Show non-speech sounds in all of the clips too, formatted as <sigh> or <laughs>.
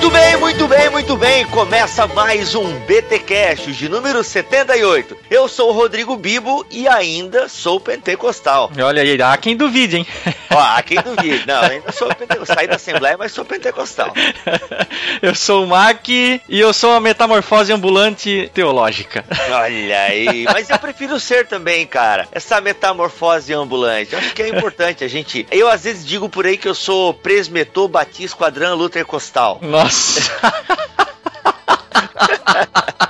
Muito bem, muito bem, muito bem. Começa mais um BTcast de número 78. Eu sou o Rodrigo Bibo e ainda sou pentecostal. Olha aí, há quem duvide, hein? Ó, há quem duvide. Não, ainda sou pentecostal. Saí da Assembleia, mas sou pentecostal. <laughs> eu sou o Mac e eu sou a metamorfose ambulante teológica. Olha aí. Mas eu prefiro ser também, cara. Essa metamorfose ambulante. Eu acho que é importante a gente. Eu às vezes digo por aí que eu sou presmetor, batista, esquadrão, Luther Costal. Nossa. <laughs>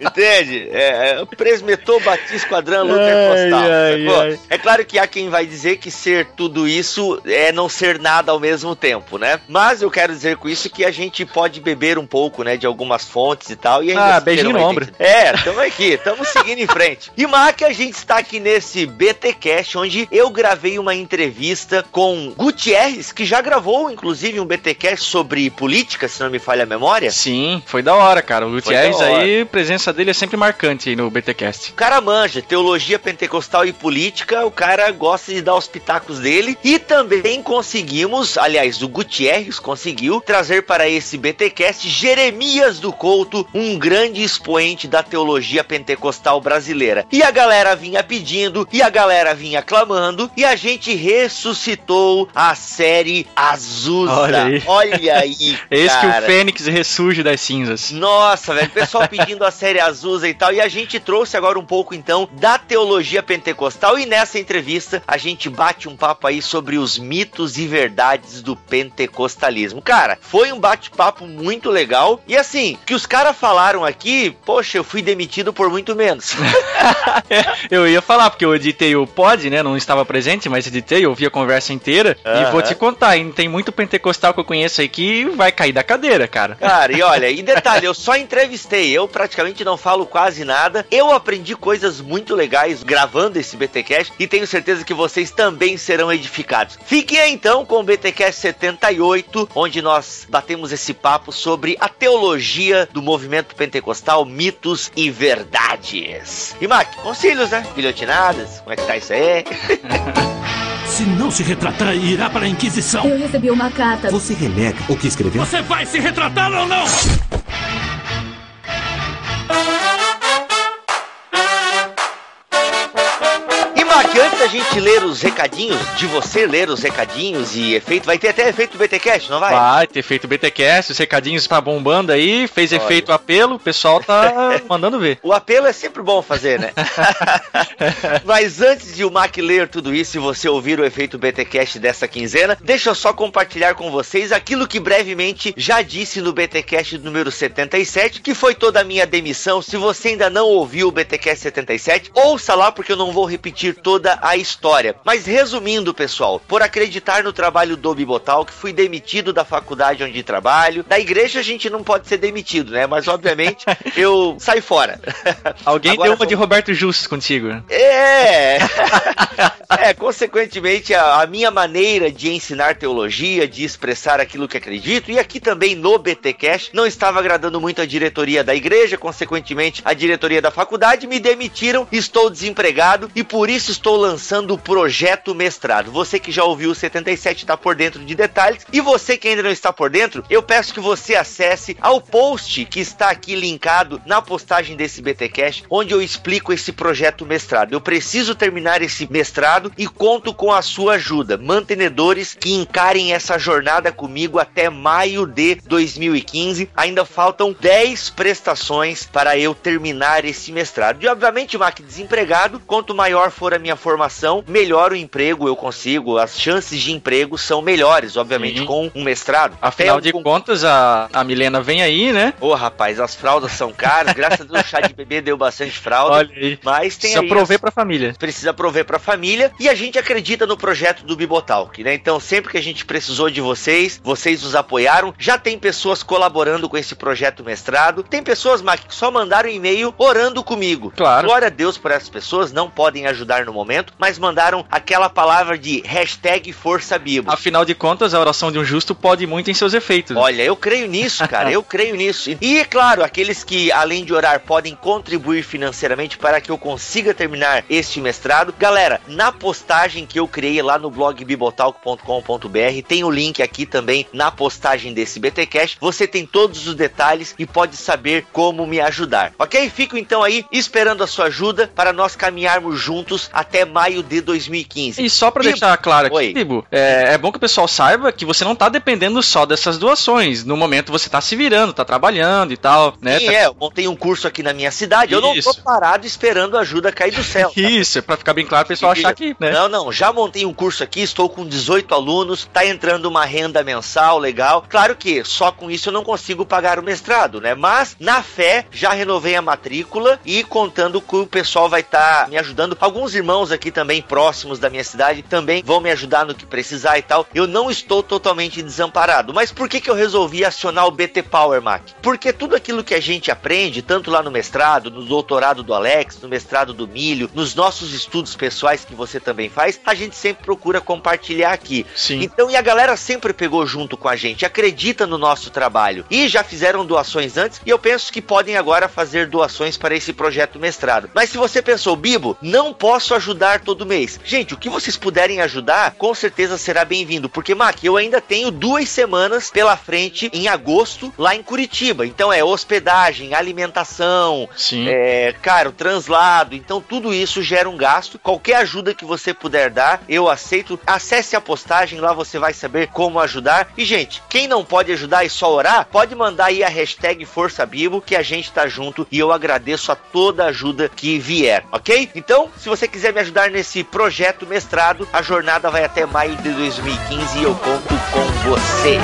Entende? É, é, presmetor, batista, esquadrão, Luther Postal. Ai, ai. É claro que há quem vai dizer que ser tudo isso é não ser nada ao mesmo tempo, né? Mas eu quero dizer com isso que a gente pode beber um pouco, né, de algumas fontes e tal. E ainda ah, beijinho no ombro. É, estamos aqui, estamos seguindo em frente. E Mac, a gente está aqui nesse BTcast, onde eu gravei uma entrevista com Gutierrez, que já gravou, inclusive, um BTcast sobre política, se não me falha a memória. Sim, foi da hora, cara. O Gutierrez aí, presença presença dele é sempre marcante aí no BTcast. O cara manja teologia pentecostal e política, o cara gosta de dar os pitacos dele e também conseguimos, aliás, o Gutierrez conseguiu trazer para esse BTcast Jeremias do Couto, um grande expoente da teologia pentecostal brasileira. E a galera vinha pedindo, e a galera vinha clamando, e a gente ressuscitou a série Azusa. Olha aí. Olha aí <laughs> Eis que o Fênix ressurge das cinzas. Nossa, velho, o pessoal pedindo a série Azusa e tal. E a gente trouxe agora um pouco então da teologia pentecostal. E nessa entrevista a gente bate um papo aí sobre os mitos e verdades do pentecostalismo. Cara, foi um bate-papo muito legal. E assim, que os caras falaram aqui, poxa, eu fui demitido por muito menos. <laughs> eu ia falar, porque eu editei o pod, né? Não estava presente, mas editei, ouvi a conversa inteira. Uhum. E vou te contar, hein, tem muito pentecostal que eu conheço aí que vai cair da cadeira, cara. Cara, e olha, e detalhe, eu <laughs> só entrevistei, eu praticamente não falo quase nada. Eu aprendi coisas muito legais gravando esse BTcast e tenho certeza que vocês também serão edificados. Fiquem aí, então com o BTcast 78, onde nós batemos esse papo sobre a teologia do movimento pentecostal, mitos e verdades. E Mac, conselhos, né? Guilhotinadas, como é que tá isso aí? <laughs> Se não se retratar, irá para a Inquisição. Eu recebi uma carta. Você renega o que escreveu? Você vai se retratar ou não? Ler os recadinhos, de você ler os recadinhos e efeito, vai ter até efeito BTcast, não vai? Vai ter efeito BTcast, os recadinhos tá bombando aí, fez Olha. efeito apelo, o pessoal tá <laughs> mandando ver. O apelo é sempre bom fazer, né? <laughs> Mas antes de o Mac ler tudo isso e você ouvir o efeito BTcast dessa quinzena, deixa eu só compartilhar com vocês aquilo que brevemente já disse no BTcast número 77, que foi toda a minha demissão. Se você ainda não ouviu o BTcast 77, ouça lá porque eu não vou repetir toda a história. Mas resumindo, pessoal, por acreditar no trabalho do Bibotal, que fui demitido da faculdade onde trabalho, da igreja a gente não pode ser demitido, né? Mas obviamente <laughs> eu saio fora. Alguém Agora, deu uma de Roberto Justo contigo. É! <laughs> é, consequentemente, a, a, minha maneira de ensinar teologia, de expressar aquilo que acredito, e aqui também no BTcast, não estava agradando muito a diretoria da igreja, consequentemente, a diretoria da faculdade, me demitiram, estou desempregado e por isso estou lançando o projeto mestrado. Você que já ouviu o 77 está por dentro de detalhes e você que ainda não está por dentro, eu peço que você acesse ao post que está aqui linkado na postagem desse BTcast, onde eu explico esse projeto mestrado. Eu preciso terminar esse mestrado e conto com a sua ajuda. Mantenedores que encarem essa jornada comigo até maio de 2015. Ainda faltam 10 prestações para eu terminar esse mestrado. E obviamente, Mac, desempregado, quanto maior for a minha formação, melhor o emprego eu consigo, as chances de emprego são melhores, obviamente, Sim. com um mestrado. Afinal de com... contas, a, a Milena vem aí, né? Ô, oh, rapaz, as fraldas são caras, graças a Deus o chá de bebê deu bastante fralda. Olha aí. Mas tem Precisa aí prover as... pra família. Precisa prover pra família. e a gente acredita no projeto do Bibotalk, né? Então, sempre que a gente precisou de vocês, vocês nos apoiaram. Já tem pessoas colaborando com esse projeto mestrado. Tem pessoas, Mac, que só mandaram e-mail orando comigo. Claro. Glória a Deus por essas pessoas, não podem ajudar no momento, mas mandaram aquela palavra de hashtag Força Bibo. Afinal de contas, a oração de um justo pode muito em seus efeitos. Olha, eu creio nisso, cara. eu <laughs> creio nisso. E, é claro, aqueles que, além de orar, podem contribuir financeiramente para que eu consiga terminar este mestrado. Galera, na postagem que eu criei lá no blog bibotalk.com.br, tem o link aqui também na postagem desse BTcast. Você tem todos os detalhes e pode saber como me ajudar. Ok? Fico então aí esperando a sua ajuda para nós caminharmos juntos até maio de 2015. E só para deixar claro aqui, Bibo, é, é, bom que o pessoal saiba que você não tá dependendo só dessas doações. No momento você tá se virando, tá trabalhando e tal, né? Sim, tá... é, eu montei um curso aqui na minha cidade, Isso. eu não tô parado esperando ajuda cair do céu. <laughs> Tá? Isso, pra ficar bem claro o pessoal achar que, né? Não, não, já montei um curso aqui, estou com 18 alunos, tá entrando uma renda mensal legal. Claro que só com isso eu não consigo pagar o mestrado, né? Mas, na fé, já renovei a matrícula e contando que o pessoal vai estar tá me ajudando. Alguns irmãos aqui também próximos da minha cidade também vão me ajudar no que precisar e tal. Eu não estou totalmente desamparado. Mas por que, que eu resolvi acionar o BT Power Mac? Porque tudo aquilo que a gente aprende, tanto lá no mestrado, no doutorado do Alex, no mestrado do Milho, nos nossos estudos pessoais que você também faz, a gente sempre procura compartilhar aqui. Sim. Então, e a galera sempre pegou junto com a gente, acredita no nosso trabalho e já fizeram doações antes e eu penso que podem agora fazer doações para esse projeto mestrado. Mas se você pensou, Bibo, não posso ajudar todo mês. Gente, o que vocês puderem ajudar, com certeza será bem-vindo, porque Mac, eu ainda tenho duas semanas pela frente em agosto lá em Curitiba. Então é hospedagem, alimentação, Sim. é, cara, o translado. Então tudo isso gera um gasto. Qualquer ajuda que você puder dar, eu aceito. Acesse a postagem, lá você vai saber como ajudar. E, gente, quem não pode ajudar e só orar, pode mandar aí a hashtag Força Bibo, que a gente tá junto e eu agradeço a toda ajuda que vier, ok? Então, se você quiser me ajudar nesse projeto mestrado, a jornada vai até maio de 2015 e eu conto com você.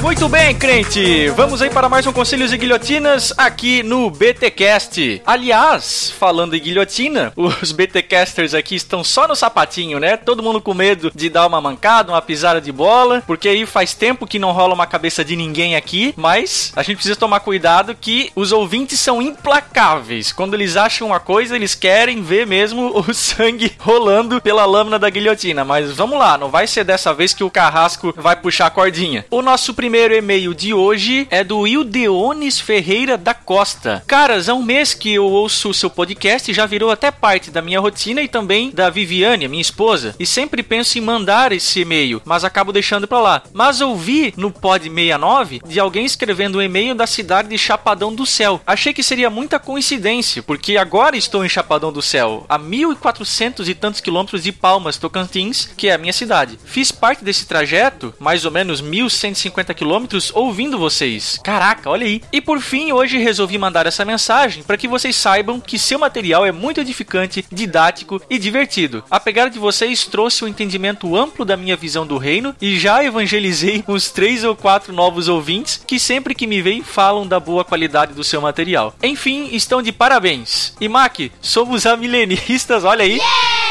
Muito bem, crente. Vamos aí para mais um Conselhos e Guilhotinas aqui no BTcast. Aliás, falando em guilhotina, <laughs> os BTcasters aqui estão só no sapatinho, né? Todo mundo com medo de dar uma mancada, uma pisada de bola, porque aí faz tempo que não rola uma cabeça de ninguém aqui, mas a gente precisa tomar cuidado que os ouvintes são implacáveis. Quando eles acham uma coisa, eles querem ver mesmo <laughs> o sangue rolando pela lâmina da guilhotina. Mas vamos lá, não vai ser dessa vez que o Carrasco vai puxar a cordinha. O nosso primeiro e-mail de hoje é do Ildeones Ferreira da Costa. Caras, há um mês que eu ouço o seu podcast já virou até parte da minha rotina e também da Viviane, minha esposa. E sempre penso em mandar esse e-mail, mas acabo deixando pra lá. Mas ouvi no Pod 69 de alguém escrevendo um e-mail da cidade de Chapadão do Céu. Achei que seria muita coincidência, porque agora estou em Chapadão do Céu, a 1400 e tantos quilômetros de Palmas, Tocantins, que é a minha cidade. Fiz parte desse trajeto, mais ou menos 1150 quilômetros, ouvindo vocês. Caraca, olha aí. E por fim, hoje resolvi mandar essa mensagem para que vocês saibam que seu material é muito edificante, didático e divertido. A pegada de vocês trouxe um entendimento amplo da minha visão do reino e já evangelizei <laughs> uns três ou quatro novos ouvintes que sempre que me veem falam da boa qualidade do seu material. Enfim, estão de parabéns. E Mac, somos <laughs> amilenistas, olha aí.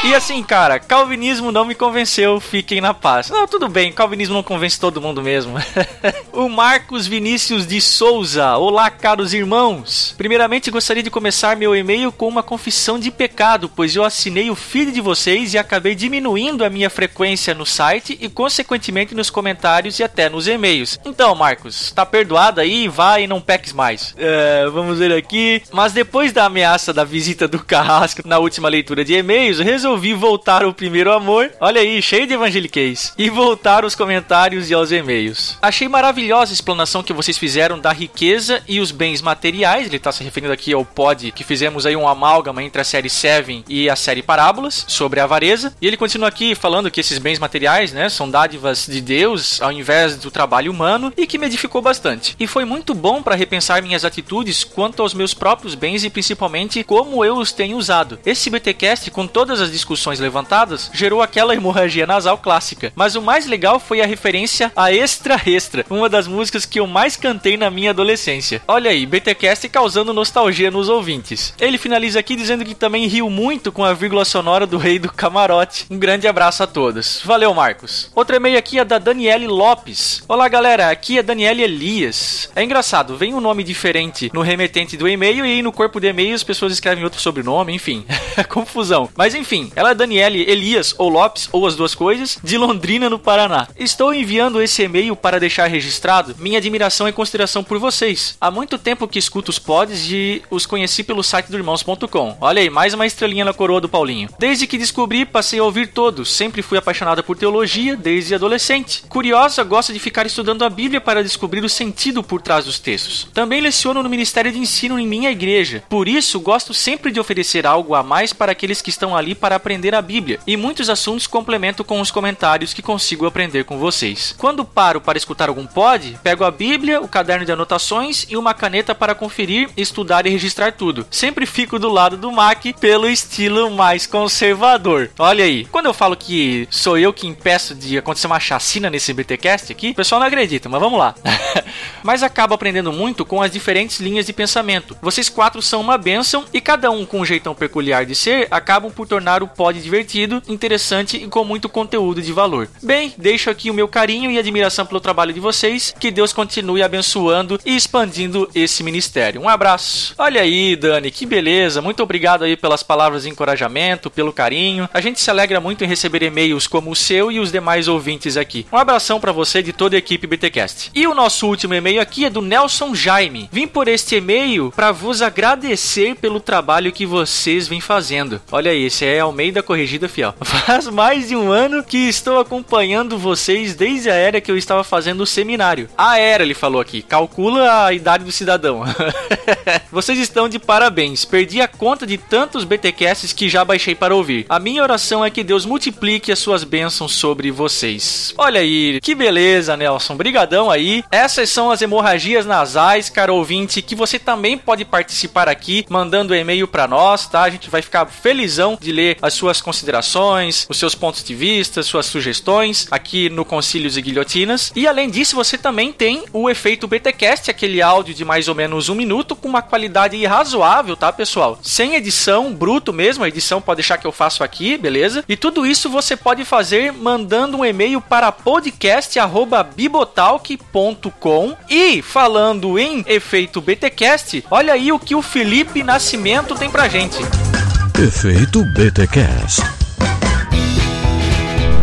E assim, cara, calvinismo não me convenceu, fiquem na paz. Não, tudo bem, calvinismo não convence todo mundo mesmo. <laughs> o Marcos Vinícius de Souza. Olá, caros irmãos. Primeiramente, gostaria de começar meu e-mail com uma confissão de pecado, pois eu assinei o feed de vocês e acabei diminuindo a minha frequência no site e, consequentemente, nos comentários e até nos e-mails. Então, Marcos, tá perdoado aí, vai e não peques mais. É, vamos ver aqui. Mas depois da ameaça da visita do Carrasco na última leitura de e-mails, resolvi voltar ao primeiro amor. Olha aí, cheio de evangeliquez e voltar aos comentários e aos e-mails. Achei maravilhosa a explanação que vocês fizeram da riqueza e os bens materiais. Ele está se referindo aqui ao pod que fizemos aí um amálgama entre a série Seven e a série Parábolas sobre a avareza. E ele continua aqui falando que esses bens materiais, né, são dádivas de Deus ao invés do trabalho humano e que me edificou bastante. E foi muito bom para repensar minhas atitudes quanto aos meus próprios bens e principalmente como eu os tenho usado. Esse BTcast com todas as discussões levantadas gerou aquela hemorragia nasal clássica. Mas o mais legal foi a referência a Extra Extra, uma das músicas que eu mais cantei na minha adolescência. Olha aí, BTcast causando nostalgia nos ouvintes. Ele finaliza aqui dizendo que também riu muito com a vírgula sonora do Rei do Camarote. Um grande abraço a todos. Valeu, Marcos. Outro e-mail aqui é da Daniele Lopes. Olá, galera. Aqui é Daniele Elias. É engraçado, vem um nome diferente no remetente do e-mail e no corpo do e-mail as pessoas escrevem outro sobrenome, enfim. <laughs> Confusão. Mas enfim, ela é Daniele Elias ou Lopes ou as duas coisas, de Londrina, no Paraná. Estou enviando esse e-mail para deixar registrado minha admiração e consideração por vocês. Há muito tempo que escuto os pods e os conheci pelo site do irmãos.com. Olha aí, mais uma estrelinha na coroa do Paulinho. Desde que descobri, passei a ouvir todos. Sempre fui apaixonada por teologia desde adolescente. Curiosa, gosta de ficar estudando a Bíblia para descobrir o sentido por trás dos textos. Também leciono no Ministério de Ensino em minha igreja. Por isso, gosto sempre de oferecer algo a mais para aqueles que estão ali para aprender a Bíblia. E muitos assuntos complemento com os comentários que consigo aprender com vocês. Quando paro para escutar algum pod, pego a Bíblia, o caderno de anotações e uma caneta para conferir, estudar e registrar tudo. Sempre fico do lado do Mac pelo estilo mais conservador. Olha aí, quando eu falo que sou eu que impeço de acontecer uma chacina nesse BTcast aqui, o pessoal não acredita, mas vamos lá. <laughs> mas acabo aprendendo muito com as diferentes linhas de pensamento. Vocês quatro são uma bênção e cada um com um jeitão peculiar de ser acabam por tornar o pod divertido, interessante e com muito conteúdo de valor. Bem, deixo aqui o meu carinho e admiração pelo trabalho de vocês. Que Deus continue abençoando e expandindo esse ministério. Um abraço. Olha aí, Dani, que beleza. Muito obrigado aí pelas palavras de encorajamento, pelo carinho. A gente se alegra muito em receber e-mails como o seu e os demais ouvintes aqui. Um abração para você de toda a equipe BTcast. E o nosso último e-mail aqui é do Nelson Jaime. Vim por este e-mail para vos agradecer pelo trabalho que vocês vêm fazendo. Olha aí, esse é Almeida Corrigida Fiel. <laughs> Faz mais de um ano que estou acompanhando vocês desde a era que eu estava fazendo o seminário. A era, ele falou aqui. Calcula a idade do cidadão. <laughs> vocês estão de parabéns. Perdi a conta de tantos BTcasts que já baixei para ouvir. A minha oração é que Deus multiplique as suas bênçãos sobre vocês. Olha aí, que beleza, Nelson. Brigadão aí. Essas são as hemorragias nasais, cara ouvinte, que você também pode participar aqui, mandando e-mail para nós, tá? A gente vai ficar felizão de ler as suas considerações, os seus pontos de vista, suas sugestões aqui no Concílios e Guilhotinas. E além disso, você também tem o efeito BTcast, aquele áudio de mais ou menos um minuto com uma qualidade razoável, tá, pessoal? Sem edição, bruto mesmo, a edição pode deixar que eu faço aqui, beleza? E tudo isso você pode fazer mandando um e-mail para podcast@bibotalk.com e falando em efeito BTcast, olha aí o que o Felipe Nascimento tem pra gente. Efeito BTcast.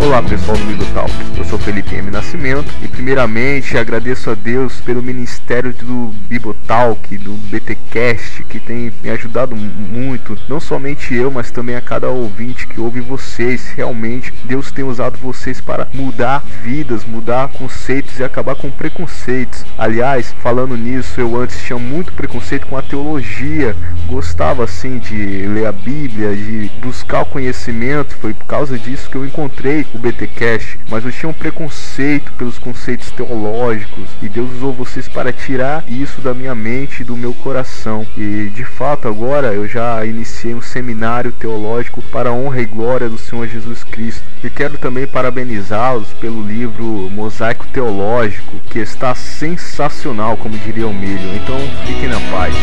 Olá pessoal do Bibotalk, eu sou Felipe M. Nascimento e primeiramente agradeço a Deus pelo ministério do Bibotalk, do BTcast, que tem me ajudado muito, não somente eu, mas também a cada ouvinte que ouve vocês. Realmente, Deus tem usado vocês para mudar vidas, mudar conceitos e acabar com preconceitos. Aliás, falando nisso, eu antes tinha muito preconceito com a teologia, gostava assim de ler a Bíblia, de buscar o conhecimento, foi por causa disso que eu encontrei o BTcast, mas eu tinha um preconceito pelos conceitos teológicos e Deus usou vocês para tirar isso da minha mente e do meu coração. E de fato, agora eu já iniciei um seminário teológico para a honra e glória do Senhor Jesus Cristo. E quero também parabenizá-los pelo livro Mosaico Teológico, que está sensacional, como diria o Milho. Então, fiquem na paz.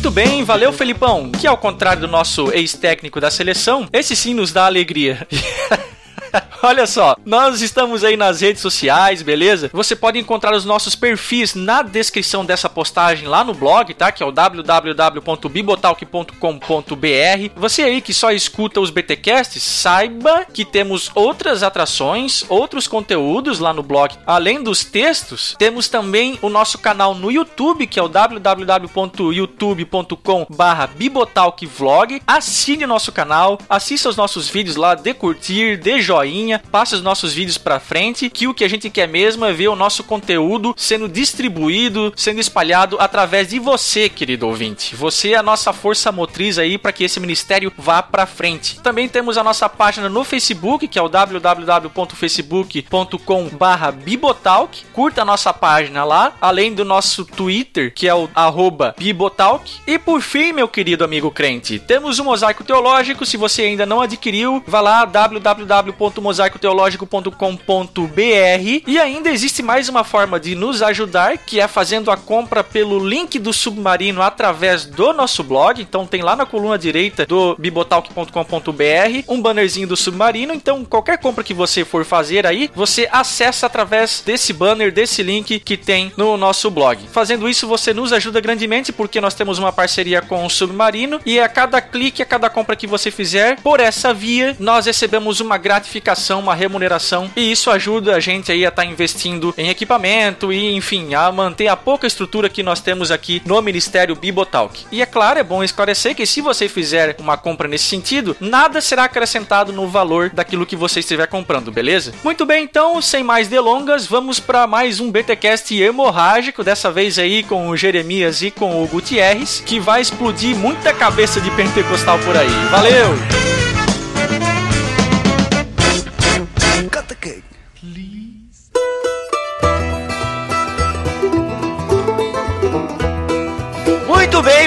Muito bem, valeu Felipão, que ao contrário do nosso ex-técnico da seleção, esse sim nos dá alegria. <laughs> <laughs> Olha só, nós estamos aí nas redes sociais, beleza? Você pode encontrar os nossos perfis na descrição dessa postagem lá no blog, tá? Que é o www.bibotalk.com.br. Você aí que só escuta os BTcasts, saiba que temos outras atrações, outros conteúdos lá no blog. Além dos textos, temos também o nosso canal no YouTube, que é o www.youtube.com/bibotalkvlog. Assine nosso canal, assista os nossos vídeos lá, dê curtir, dê joinha joinha, passe os nossos vídeos pra frente, que o que a gente quer mesmo é ver o nosso conteúdo sendo distribuído, sendo espalhado através de você, querido ouvinte. Você é a nossa força motriz aí para que esse ministério vá pra frente. Também temos a nossa página no Facebook, que é o www.facebook.com/bibotalk. Curta a nossa página lá, além do nosso Twitter, que é o @bibotalk. E por fim, meu querido amigo crente, temos o Mosaico Teológico. Se você ainda não adquiriu, vá lá www.mosaicoteológico.com.br. E ainda existe mais uma forma de nos ajudar, que é fazendo a compra pelo link do Submarino através do nosso blog. Então tem lá na coluna direita do bibotalk.com.br um bannerzinho do Submarino. Então qualquer compra que você for fazer aí, você acessa através desse banner, desse link que tem no nosso blog. Fazendo isso, você nos ajuda grandemente porque nós temos uma parceria com o Submarino e a cada clique, a cada compra que você fizer por essa via, nós recebemos uma gratificação, uma remuneração e isso ajuda a gente aí a estar tá investindo em equipamento e enfim, a manter a pouca estrutura que nós temos aqui no Ministério Bibotalk. E é claro, é bom esclarecer que se você fizer uma compra nesse sentido, nada será acrescentado no valor daquilo que você estiver comprando, beleza? Muito bem, então, sem mais delongas, vamos para mais um BTcast hemorrágico, dessa vez aí com o Jeremias e com o Gutierrez, que vai explodir muita cabeça de pentecostal por aí. Valeu!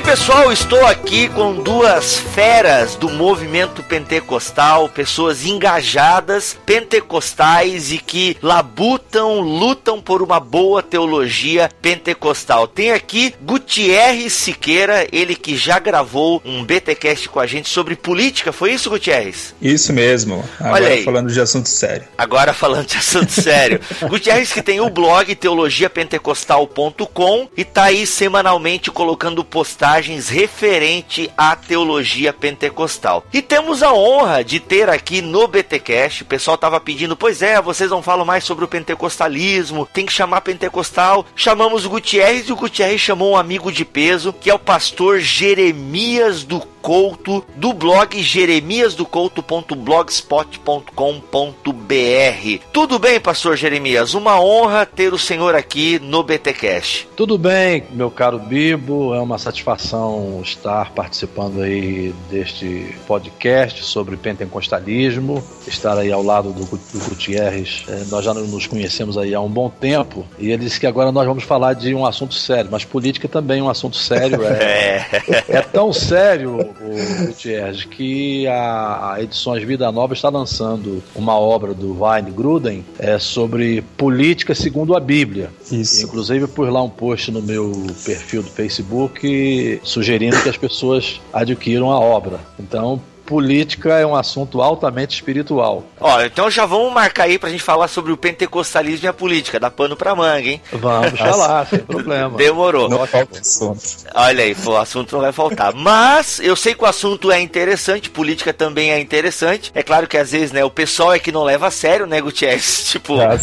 Pessoal, estou aqui com duas feras do movimento pentecostal, pessoas engajadas, pentecostais e que labutam, lutam por uma boa teologia pentecostal. Tem aqui Gutierrez Siqueira, ele que já gravou um BTcast com a gente sobre política, foi isso, Gutierrez? Isso mesmo. Agora falando de assunto sério. Agora falando de assunto sério. <laughs> Gutierrez que tem o blog teologiapentecostal.com e tá aí semanalmente colocando postagens referente à teologia pentecostal. E temos a honra de ter aqui no BTcast, o pessoal tava pedindo, pois é, vocês não falam mais sobre o pentecostalismo, tem que chamar pentecostal. Chamamos o Gutierrez e o Gutierrez chamou um amigo de peso, que é o pastor Jeremias do Couto, do blog jeremiasdocouto.blogspot.com.br. Tudo bem, pastor Jeremias? Uma honra ter o senhor aqui no BTcast. Tudo bem, meu caro Bibo, é uma satisfação estar participando aí deste podcast sobre pentecostalismo, estar aí ao lado do, do Gutierrez. É, nós já nos conhecemos aí há um bom tempo e ele disse que agora nós vamos falar de um assunto sério, mas política também é um assunto sério. É, <laughs> é. é tão sério o Gutierrez, que a, a Edições Vida Nova está lançando uma obra do Wayne Gruden é, sobre política segundo a Bíblia. Isso. Inclusive, pus lá um post no meu perfil do Facebook sugerindo que as pessoas adquiram a obra. Então, política é um assunto altamente espiritual. Ó, então já vamos marcar aí pra gente falar sobre o pentecostalismo e a política, dá pano pra manga, hein? Vamos falar, sem problema. Demorou. Não falta assunto. Olha aí, o assunto não vai faltar. Mas eu sei que o assunto é interessante, política também é interessante. É claro que às vezes, né, o pessoal é que não leva a sério, né, Gutierrez? <laughs> Tipo, né,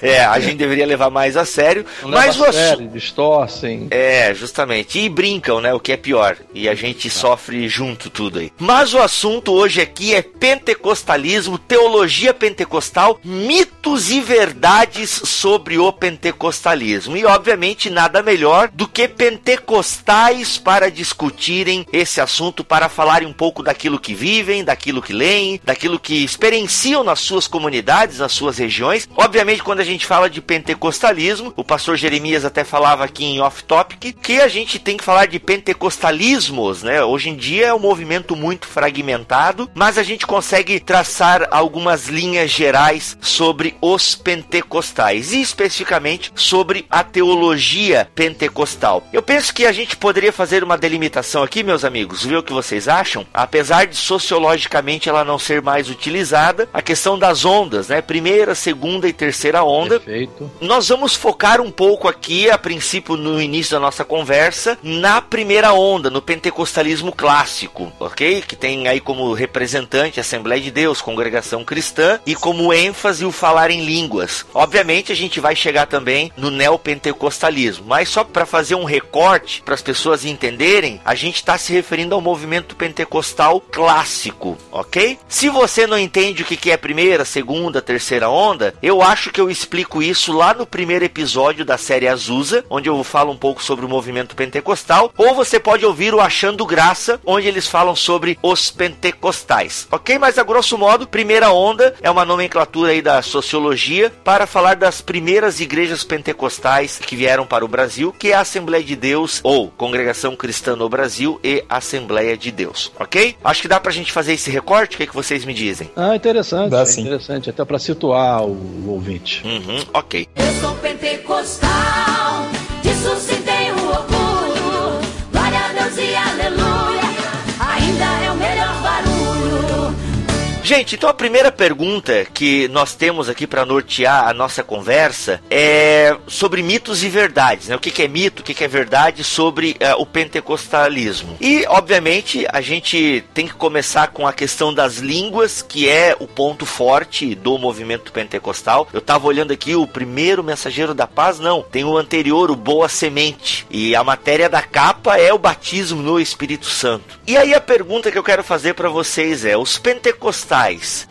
é, a gente deveria levar mais a sério. Não mas leva a sério, distorcem. É, justamente. E brincam, né, o que é pior. E a gente ah. sofre junto tudo aí. Mas o assunto hoje aqui é pentecostalismo, teologia pentecostal, mitos e verdades sobre o pentecostalismo. E obviamente nada melhor do que pentecostais para discutirem esse assunto, para falarem um pouco daquilo que vivem, daquilo que leem, daquilo que experienciam nas suas comunidades, nas suas regiões. Obviamente, quando a gente fala de pentecostalismo, o pastor Jeremias até falava aqui em off-topic que a gente tem que falar de pentecostalismos, né? Hoje em dia é um movimento muito muito fragmentado, mas a gente consegue traçar algumas linhas gerais sobre os pentecostais e especificamente sobre a teologia pentecostal. Eu penso que a gente poderia fazer uma delimitação aqui, meus amigos, ver o que vocês acham. Apesar de sociologicamente ela não ser mais utilizada, a questão das ondas, né? Primeira, segunda e terceira onda. Perfeito. Nós vamos focar um pouco aqui, a princípio no início da nossa conversa, na primeira onda, no pentecostalismo clássico, ok? Que tem aí como representante a Assembleia de Deus, Congregação Cristã, e como ênfase o falar em línguas. Obviamente a gente vai chegar também no neopentecostalismo, mas só para fazer um recorte para as pessoas entenderem, a gente está se referindo ao movimento pentecostal clássico, ok? Se você não entende o que é primeira, segunda, terceira onda, eu acho que eu explico isso lá no primeiro episódio da série Azusa, onde eu falo um pouco sobre o movimento pentecostal, ou você pode ouvir o Achando Graça, onde eles falam sobre os pentecostais, ok? Mas a grosso modo, primeira onda é uma nomenclatura aí da sociologia para falar das primeiras igrejas pentecostais que vieram para o Brasil, que é a Assembleia de Deus ou Congregação Cristã no Brasil e Assembleia de Deus, ok? Acho que dá pra gente fazer esse recorte, o que, é que vocês me dizem? Ah, interessante, dá, é interessante, até para situar o, o ouvinte. Uhum, ok. Eu sou pentecostal, disso ainda Gente, então a primeira pergunta que nós temos aqui para nortear a nossa conversa é sobre mitos e verdades, né? O que, que é mito, o que, que é verdade sobre uh, o pentecostalismo. E, obviamente, a gente tem que começar com a questão das línguas, que é o ponto forte do movimento pentecostal. Eu estava olhando aqui o primeiro mensageiro da paz, não, tem o anterior, o Boa Semente. E a matéria da capa é o batismo no Espírito Santo. E aí a pergunta que eu quero fazer para vocês é: os pentecostais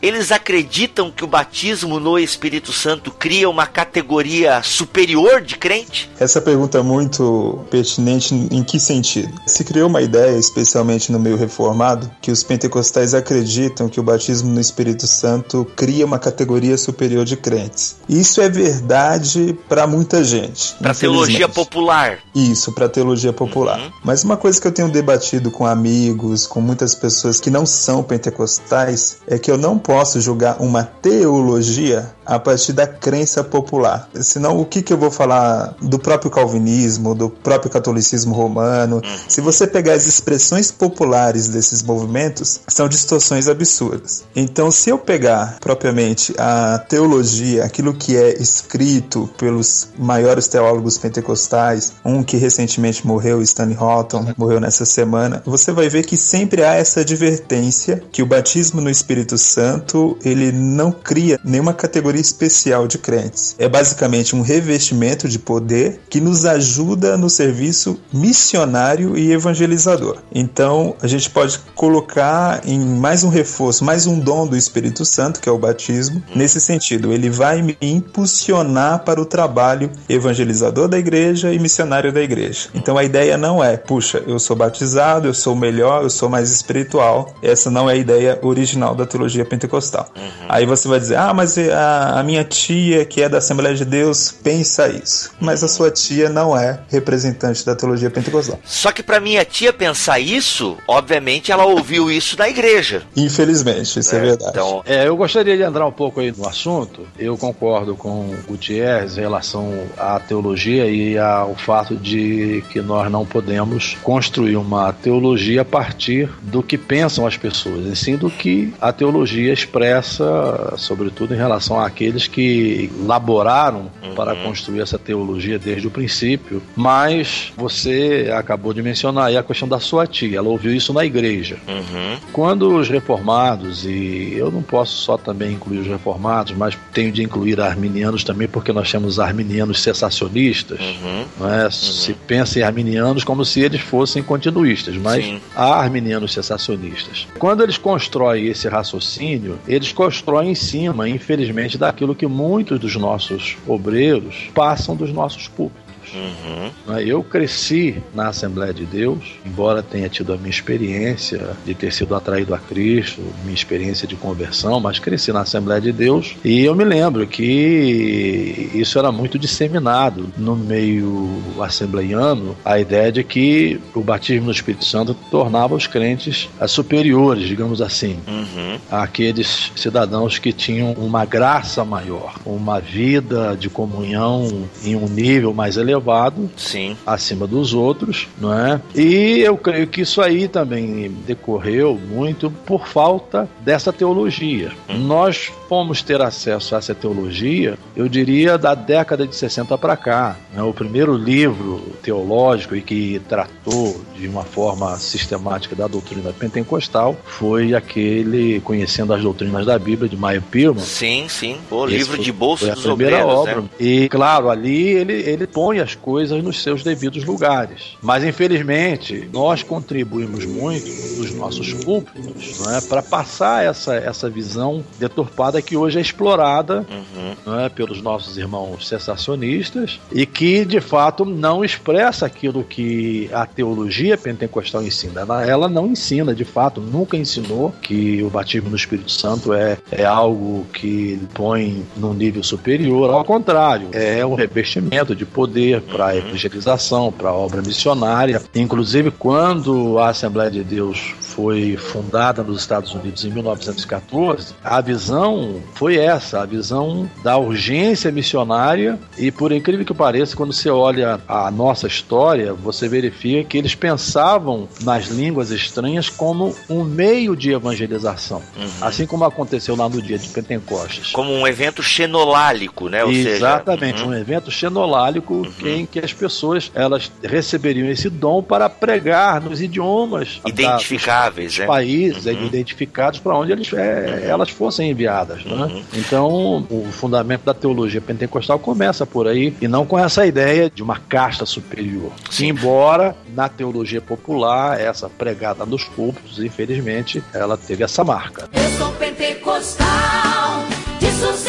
eles acreditam que o batismo no Espírito Santo cria uma categoria superior de crente? Essa pergunta é muito pertinente em que sentido? Se criou uma ideia, especialmente no meio reformado, que os pentecostais acreditam que o batismo no Espírito Santo cria uma categoria superior de crentes. Isso é verdade para muita gente. Para teologia popular. Isso, para teologia popular. Uhum. Mas uma coisa que eu tenho debatido com amigos, com muitas pessoas que não são pentecostais, é que eu não posso julgar uma teologia a partir da crença popular. Senão, o que, que eu vou falar do próprio calvinismo, do próprio catolicismo romano? Uhum. Se você pegar as expressões populares desses movimentos, são distorções absurdas. Então, se eu pegar propriamente a teologia, aquilo que é escrito pelos maiores teólogos pentecostais, um que recentemente morreu, Stanley Horton, morreu nessa semana, você vai ver que sempre há essa advertência que o batismo no Espírito Santo ele não cria nenhuma categoria especial de crentes. É basicamente um revestimento de poder que nos ajuda no serviço missionário e evangelizador. Então, a gente pode colocar em mais um reforço, mais um dom do Espírito Santo, que é o batismo. Nesse sentido, ele vai me impulsionar para o trabalho evangelizador da igreja e missionário da igreja. Então, a ideia não é, puxa, eu sou batizado, eu sou melhor, eu sou mais espiritual. Essa não é a ideia original da teologia pentecostal. Uhum. Aí você vai dizer, ah, mas a, a minha tia, que é da Assembleia de Deus, pensa isso. Mas a sua tia não é representante da teologia pentecostal. Só que para minha tia pensar isso, obviamente ela ouviu isso da igreja. Infelizmente, isso é, é verdade. Então... É, eu gostaria de entrar um pouco aí no assunto. Eu concordo com o Gutierrez em relação à teologia e ao fato de que nós não podemos construir uma teologia a partir do que pensam as pessoas, e sim do que a teologia expressa, sobretudo em relação a aqueles que laboraram uhum. para construir essa teologia desde o princípio, mas você acabou de mencionar aí a questão da sua tia, ela ouviu isso na igreja. Uhum. Quando os reformados, e eu não posso só também incluir os reformados, mas tenho de incluir arminianos também, porque nós temos arminianos cessacionistas, uhum. não é? se pensa em arminianos como se eles fossem continuistas, mas Sim. há arminianos cessacionistas. Quando eles constroem esse raciocínio, eles constroem em cima, infelizmente, daquilo que muitos dos nossos obreiros passam dos nossos púlpitos. Uhum. Né, eu cresci na Assembleia de Deus, embora tenha tido a minha experiência de ter sido atraído a Cristo, minha experiência de conversão, mas cresci na Assembleia de Deus e eu me lembro que isso era muito disseminado no meio assembleiano a ideia de que o batismo no Espírito Santo tornava os crentes superiores, digamos assim, uhum. àqueles cidadãos que tinham uma graça maior, uma vida de comunhão em um nível mais elevado elevado Sim. acima dos outros, não é? E eu creio que isso aí também decorreu muito por falta dessa teologia. Hum. Nós fomos ter acesso a essa teologia eu diria, da década de 60 para cá. Né? O primeiro livro teológico e que tratou de uma forma sistemática da doutrina pentecostal foi aquele Conhecendo as Doutrinas da Bíblia, de Maio Pilman. Sim, sim. O Esse livro foi- de bolso foi a dos primeira obreiros, obra. né? E, claro, ali ele, ele põe as coisas nos seus devidos lugares. Mas, infelizmente, nós contribuímos muito nos nossos púlpitos não é, para passar essa, essa visão deturpada que hoje é explorada Uhum. não é, pelos nossos irmãos sensacionistas e que, de fato, não expressa aquilo que a teologia pentecostal ensina. Ela, ela não ensina, de fato, nunca ensinou que o batismo no Espírito Santo é, é algo que põe num nível superior. Ao contrário, é um revestimento de poder para a evangelização, para obra missionária. Inclusive, quando a Assembleia de Deus foi fundada nos Estados Unidos em 1914, a visão foi essa, a visão da urgência missionária e por incrível que pareça, quando você olha a nossa história, você verifica que eles pensavam nas línguas estranhas como um meio de evangelização, assim como aconteceu lá no dia de Pentecostes. Como um evento xenolálico, né? Ou Exatamente, seja, um evento xenolálico em que as pessoas elas receberiam esse dom para pregar nos idiomas da- identificáveis, dos né? países identificados para onde eles, é, elas fossem enviadas. Né? Então, o fundamento da teologia pentecostal começa por aí e não com essa ideia de uma casta superior. Embora na teologia popular, essa pregada nos púlpitos, infelizmente, ela teve essa marca. Eu sou pentecostal, disso sim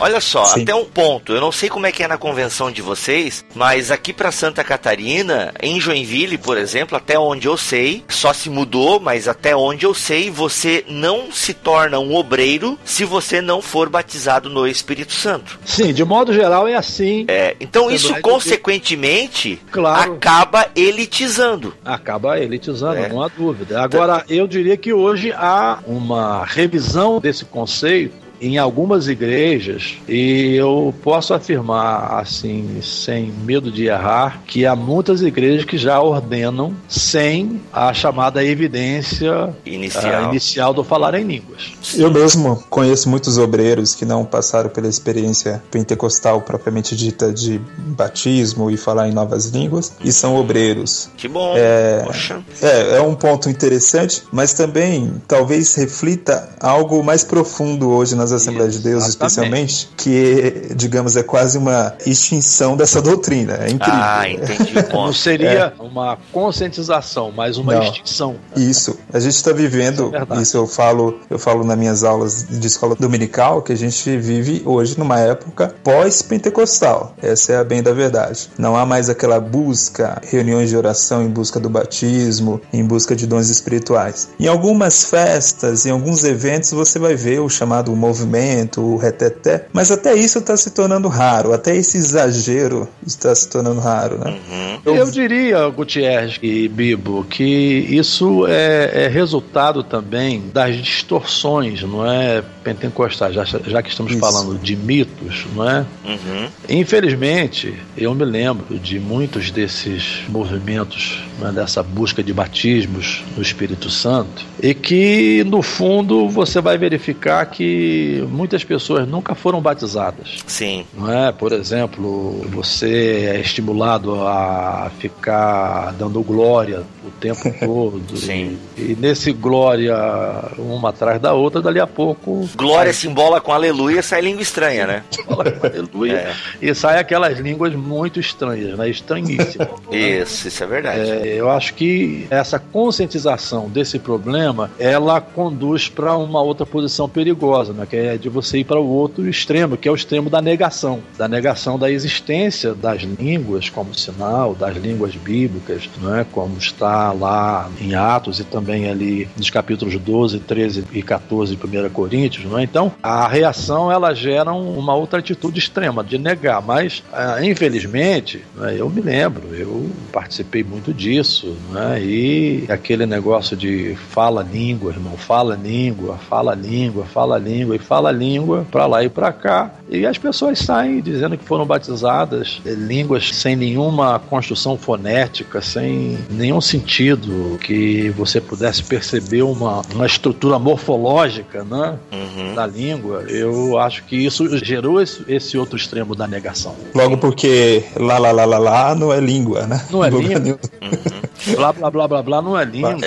Olha só, Sim. até um ponto. Eu não sei como é que é na convenção de vocês, mas aqui pra Santa Catarina, em Joinville, por exemplo, até onde eu sei, só se mudou, mas até onde eu sei, você não se torna um obreiro se você não for batizado no Espírito Santo. Sim, de modo geral é assim. É, então Também isso porque- consequentemente Claro. acaba elitizando. Acaba elitizando, É. não há dúvida. Agora, eu diria que hoje há uma revisão desse conceito em algumas igrejas e eu posso afirmar assim sem medo de errar que há muitas igrejas que já ordenam sem a chamada evidência Inicial. ah, inicial do falar em línguas. Eu mesmo conheço muitos obreiros que não passaram pela experiência pentecostal propriamente dita de batismo e falar em novas línguas e são obreiros. Que bom. É, Poxa. é, é um ponto interessante, mas também talvez reflita algo mais profundo hoje nas Assembleias de Deus, Exatamente. especialmente, que, digamos, é quase uma extinção dessa doutrina. É incrível. Ah, entendi <laughs> Não seria uma conscientização, mas uma Não. extinção. Isso. A gente está vivendo, Isso é isso eu falo, eu falo nas minhas aulas de escola dominical, que a gente vive hoje numa época pós-pentecostal. Essa é a bem da verdade. Não há mais aquela busca, reuniões de oração em busca do batismo, em busca de dons espirituais. Em algumas festas, em alguns eventos, você vai ver o chamado movimento, o reteté, mas até isso está se tornando raro, até esse exagero está se tornando raro, né? Eu diria, Gutierrez e Bibo, que isso é, é resultado também das distorções, não é, pentecostais, já, já que estamos Isso. falando de mitos, não é? Uhum. Infelizmente, eu me lembro de muitos desses movimentos, né, dessa busca de batismos no Espírito Santo, e que, no fundo, você vai verificar que muitas pessoas nunca foram batizadas. Sim. Não é? Por exemplo, você é estimulado a ficar dando glória o tempo <laughs> todo. Sim. E, e nesse glória, uma atrás da outra, dali a pouco. Glória simbola com aleluia, sai língua estranha, né? <laughs> Aleluia. É. E sai aquelas línguas muito estranhas, né? Estranhíssimas. Isso, isso é verdade. É, eu acho que essa conscientização desse problema, ela conduz para uma outra posição perigosa, né? que é de você ir para o outro extremo, que é o extremo da negação, da negação da existência das línguas como sinal, das línguas bíblicas, né? como está lá em Atos e também ali nos capítulos 12, 13 e 14 de 1 Coríntios. Né? Então, a reação ela gera um- uma outra atitude extrema de negar, mas ah, infelizmente, né, eu me lembro, eu participei muito disso, né, e aquele negócio de fala língua, irmão, fala língua, fala língua, fala língua, e fala língua para lá e para cá, e as pessoas saem dizendo que foram batizadas em línguas sem nenhuma construção fonética, sem nenhum sentido que você pudesse perceber uma, uma estrutura morfológica né, Uhum. da língua. Eu acho que isso gerou esse, esse outro extremo da negação. Logo porque lá, lá, lá, lá, lá não é língua, né? Não é língua. Blá, blá, blá, blá, blá, não é língua. <laughs>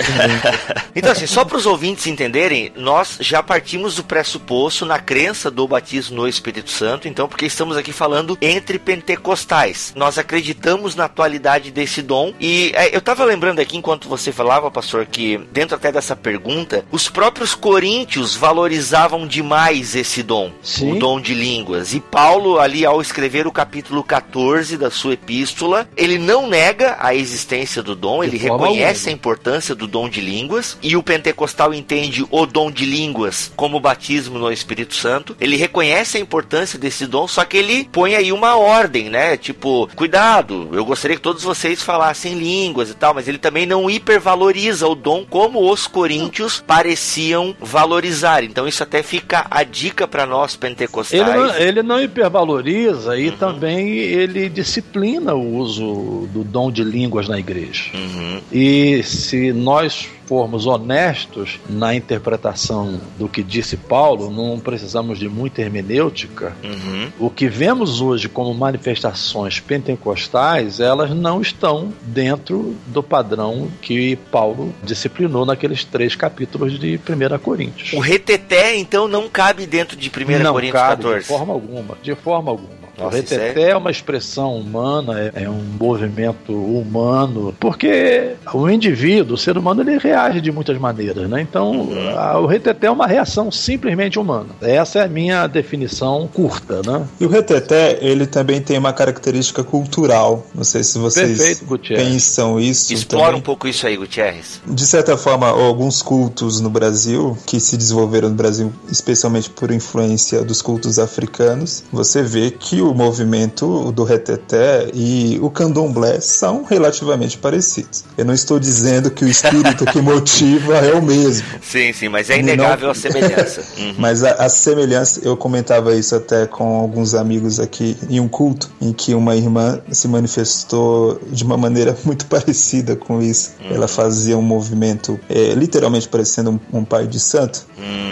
Então, assim, só para os ouvintes entenderem, nós já partimos do pressuposto na crença do batismo no Espírito Santo, então, porque estamos aqui falando entre pentecostais. Nós acreditamos na atualidade desse dom. E é, eu tava lembrando aqui, enquanto você falava, pastor, que dentro até dessa pergunta, os próprios coríntios valorizavam demais esse dom, Sim. o dom de línguas. E Paulo, ali, ao escrever o capítulo 14 da sua epístola, ele não nega a existência do dom, ele forma reconhece a importância do dom de línguas e o pentecostal entende o dom de línguas como batismo no Espírito Santo. Ele reconhece a importância desse dom, só que ele põe aí uma ordem, né? Tipo, cuidado, eu gostaria que todos vocês falassem línguas e tal, mas ele também não hipervaloriza o dom como os coríntios pareciam valorizar. Então isso até fica a dica para nós pentecostais. Ele não, ele não hipervaloriza e também ele disciplina o uso do dom de línguas na igreja. Uhum. E se nós formos honestos na interpretação do que disse Paulo, não precisamos de muita hermenêutica. Uhum. O que vemos hoje como manifestações pentecostais, elas não estão dentro do padrão que Paulo disciplinou naqueles três capítulos de 1 Coríntios. O reteté, então, não cabe dentro de 1 não Coríntios cabe 14. de forma alguma, de forma alguma. O Nossa, isso reteté é uma expressão humana, é, é um movimento humano, porque o indivíduo, o ser humano, ele reage de muitas maneiras, né? Então, Uhum. a- o reteté é uma reação simplesmente humana. Essa é a minha definição curta, né? E o reteté, ele também tem uma característica cultural. Não sei se vocês Perfeito, pensam isso. Explora também. um pouco isso aí, Gutierrez. De certa forma, alguns cultos no Brasil, que se desenvolveram no Brasil, especialmente por influência dos cultos africanos, você vê que o movimento do reteté e o candomblé são relativamente parecidos. Eu não estou dizendo que o espírito que motiva é o mesmo. <laughs> Sim, sim, mas é Não- inegável a semelhança. <laughs> Uhum. Mas a, a semelhança, eu comentava isso até com alguns amigos aqui em um culto, em que uma irmã se manifestou de uma maneira <laughs> muito parecida com isso. Ela fazia um movimento é, literalmente parecendo um, um pai de santo.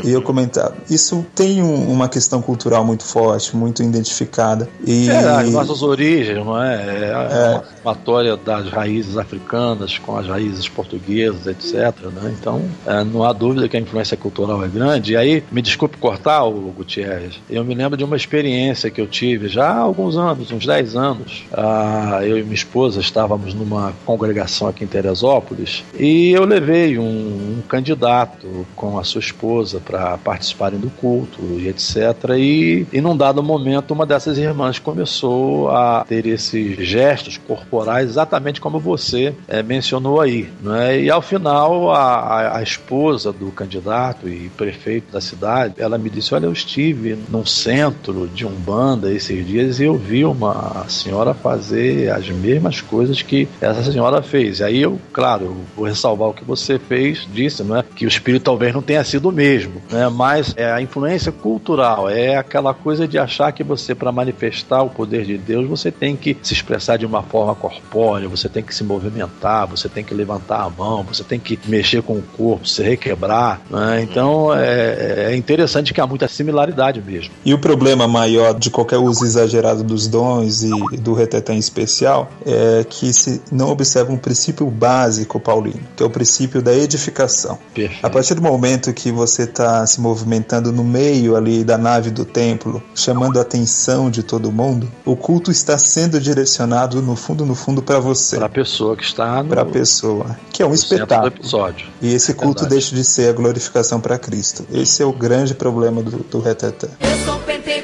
E eu comentava, isso tem um- uma questão cultural muito forte, muito identificada. E É, as nossas origens, não é? É a somatória das raízes africanas com as raízes portuguesas, etc. Né? Então, é, não há dúvida que a influência cultural é grande. E aí, me desculpe cortar, o Gutierrez, eu me lembro de uma experiência que eu tive já há alguns anos, uns 10 anos. Ah, eu e minha esposa estávamos numa congregação aqui em Teresópolis e eu levei um, um candidato com a sua esposa para participarem do culto e etc. E, e num dado momento, uma dessas irmãs começou a ter esses gestos corporais exatamente como você eh, mencionou aí. Né? E ao final, a, a- esposa do candidato e prefeito da cidade, ela me disse: Olha, eu estive num centro de Umbanda esses dias e eu vi uma senhora fazer as mesmas coisas que essa senhora fez. E aí eu, claro, eu vou ressalvar o que você fez, disse, não é? Que o espírito talvez não tenha sido o mesmo, né? Mas é a influência cultural, é aquela coisa de achar que você, para manifestar o poder de Deus, você tem que se expressar de uma forma corpórea, você tem que se movimentar, você tem que levantar a mão, você tem que mexer com o corpo, se requebrar. Né? Então é, é interessante que há muita similaridade mesmo. E o problema maior de qualquer uso exagerado dos dons e do reteté em especial é que se não observa um princípio básico paulino, que é o princípio da edificação. Perfeito. A partir do momento que você está se movimentando no meio ali da nave do templo, chamando a atenção de todo mundo, o culto está sendo direcionado no fundo, no fundo para você, Para a pessoa que está no, para a pessoa, que é um espetáculo. episódio. E esse culto Verdade. deixa de ser a glorificação para Cristo. Esse é o grande problema do, do reteté. Eu sou pentecostal,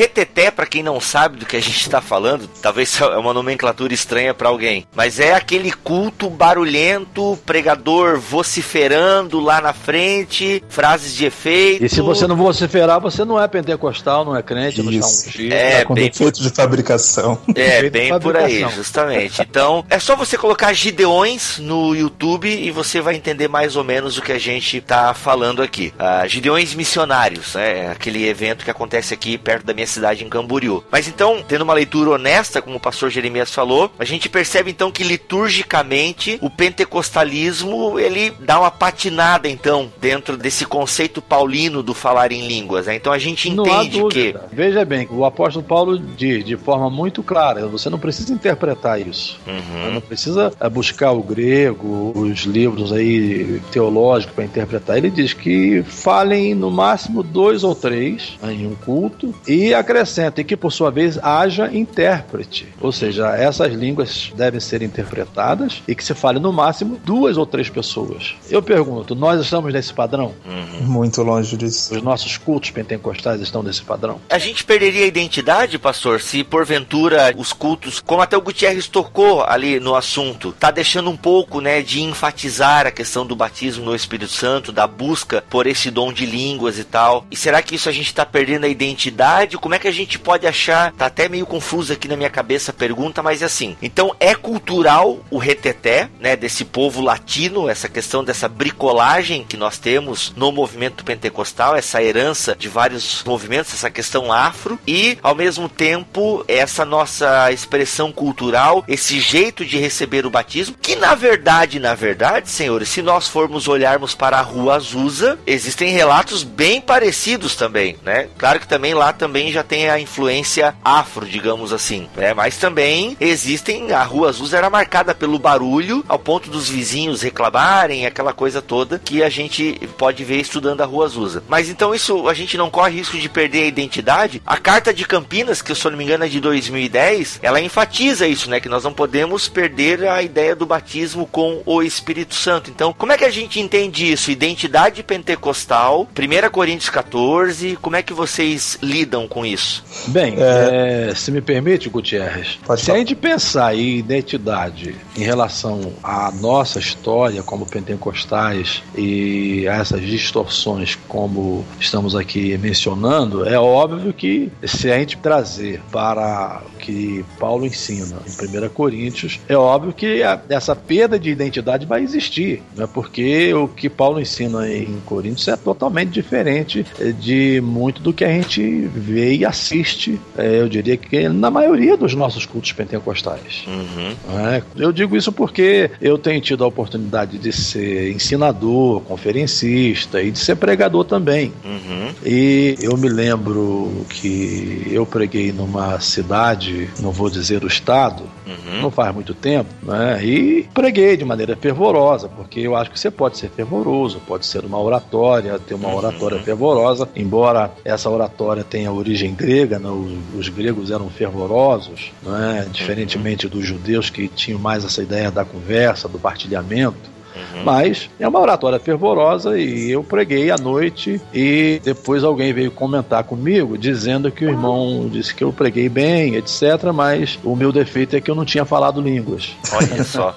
reteté, para quem não sabe do que a gente está falando, talvez é uma nomenclatura estranha para alguém, mas é aquele culto barulhento, pregador vociferando lá na frente, frases de efeito. E se você não vociferar, você não é pentecostal, não é crente, não está Isso. ungido. É, com bem de fabricação. <laughs> É, bem por aí, justamente. Então, é só você colocar Gideões no YouTube e você vai entender mais ou menos o que a gente tá falando aqui. Ah, Gideões Missionários, né? É aquele evento que acontece aqui perto da minha cidade, em Camboriú. Mas então, tendo uma leitura honesta, como o pastor Jeremias falou, a gente percebe então que liturgicamente o pentecostalismo ele dá uma patinada então dentro desse conceito paulino do falar em línguas. Né? Então a gente entende que. Veja bem, o apóstolo Paulo diz de forma muito clara: você não precisa interpretar isso. Uhum. Não precisa eh, buscar o grego, os livros aí teológicos para interpretar. Ele diz que falem no máximo dois ou três em um culto e acrescenta e que por sua vez haja intérprete. Ou seja, essas línguas devem ser interpretadas e que se fale no máximo duas ou três pessoas. Eu pergunto, nós estamos nesse padrão? Muito longe disso. Os nossos cultos pentecostais estão nesse padrão? A gente perderia a identidade, pastor, se porventura os cultos, como até o Gutierrez tocou ali no assunto, tá deixando um pouco, né, de enfatizar a questão do batismo no Espírito Santo, da busca por esse dom de línguas e tal. E será que isso a gente tá perdendo a identidade? Como é que a gente pode achar? Tá até meio confuso aqui na minha cabeça a pergunta, mas é assim. Então é cultural o reteté, né, desse povo latino, essa questão dessa bricolagem que nós temos no movimento pentecostal, essa herança de vários movimentos, essa questão afro e ao mesmo tempo essa nossa expressão cultural, esse jeito de receber o batismo, que na verdade, na verdade, senhores, se nós formos olharmos para a Rua Azusa, existem relatos bem parecidos também, né? Claro que também lá também já tem a influência afro, digamos assim, né? Mas também existem, a Rua Azusa era marcada pelo barulho, ao ponto dos vizinhos reclamarem, aquela coisa toda que a gente pode ver estudando a Rua Azusa. Mas então isso a gente não corre risco de perder a identidade. A Carta de Campinas, que se eu não me engano é de 2010, ela enfatiza isso, né? Que nós não podemos perder a ideia do batismo com o Espírito Santo. Então, como é que a gente entende isso? Identidade pentecostal, 1 Coríntios 14, como é que vocês lidam com isso? Bem, é, se me permite, Gutierrez, Pode se a gente pensar em identidade em relação à nossa história como pentecostais e a essas distorções como estamos aqui mencionando, é óbvio que se a gente trazer para o que Paulo ensina em 1 Coríntios, é óbvio que a- essa perda de identidade vai existir, né? porque o que Paulo ensina em Coríntios é totalmente diferente de muito do que a gente vê e assiste, eh, eu diria que na maioria dos nossos cultos pentecostais. Uhum. né? Eu digo isso porque eu tenho tido a oportunidade de ser ensinador, conferencista e de ser pregador também. Uhum. E eu me lembro que eu preguei numa cidade, não vou dizer o estado, Uhum. não faz muito tempo, né? E preguei de maneira fervorosa, porque eu acho que você pode ser fervoroso, pode ser uma oratória, ter uma Uhum. oratória fervorosa, embora essa oratória tenha origem grega, né? os, os gregos eram fervorosos, né? diferentemente dos judeus que tinham mais essa ideia da conversa, do partilhamento. Mas é uma oratória fervorosa e eu preguei à noite e depois alguém veio comentar comigo dizendo que o irmão disse que eu preguei bem, etc, mas o meu defeito é que eu não tinha falado línguas. Olha só.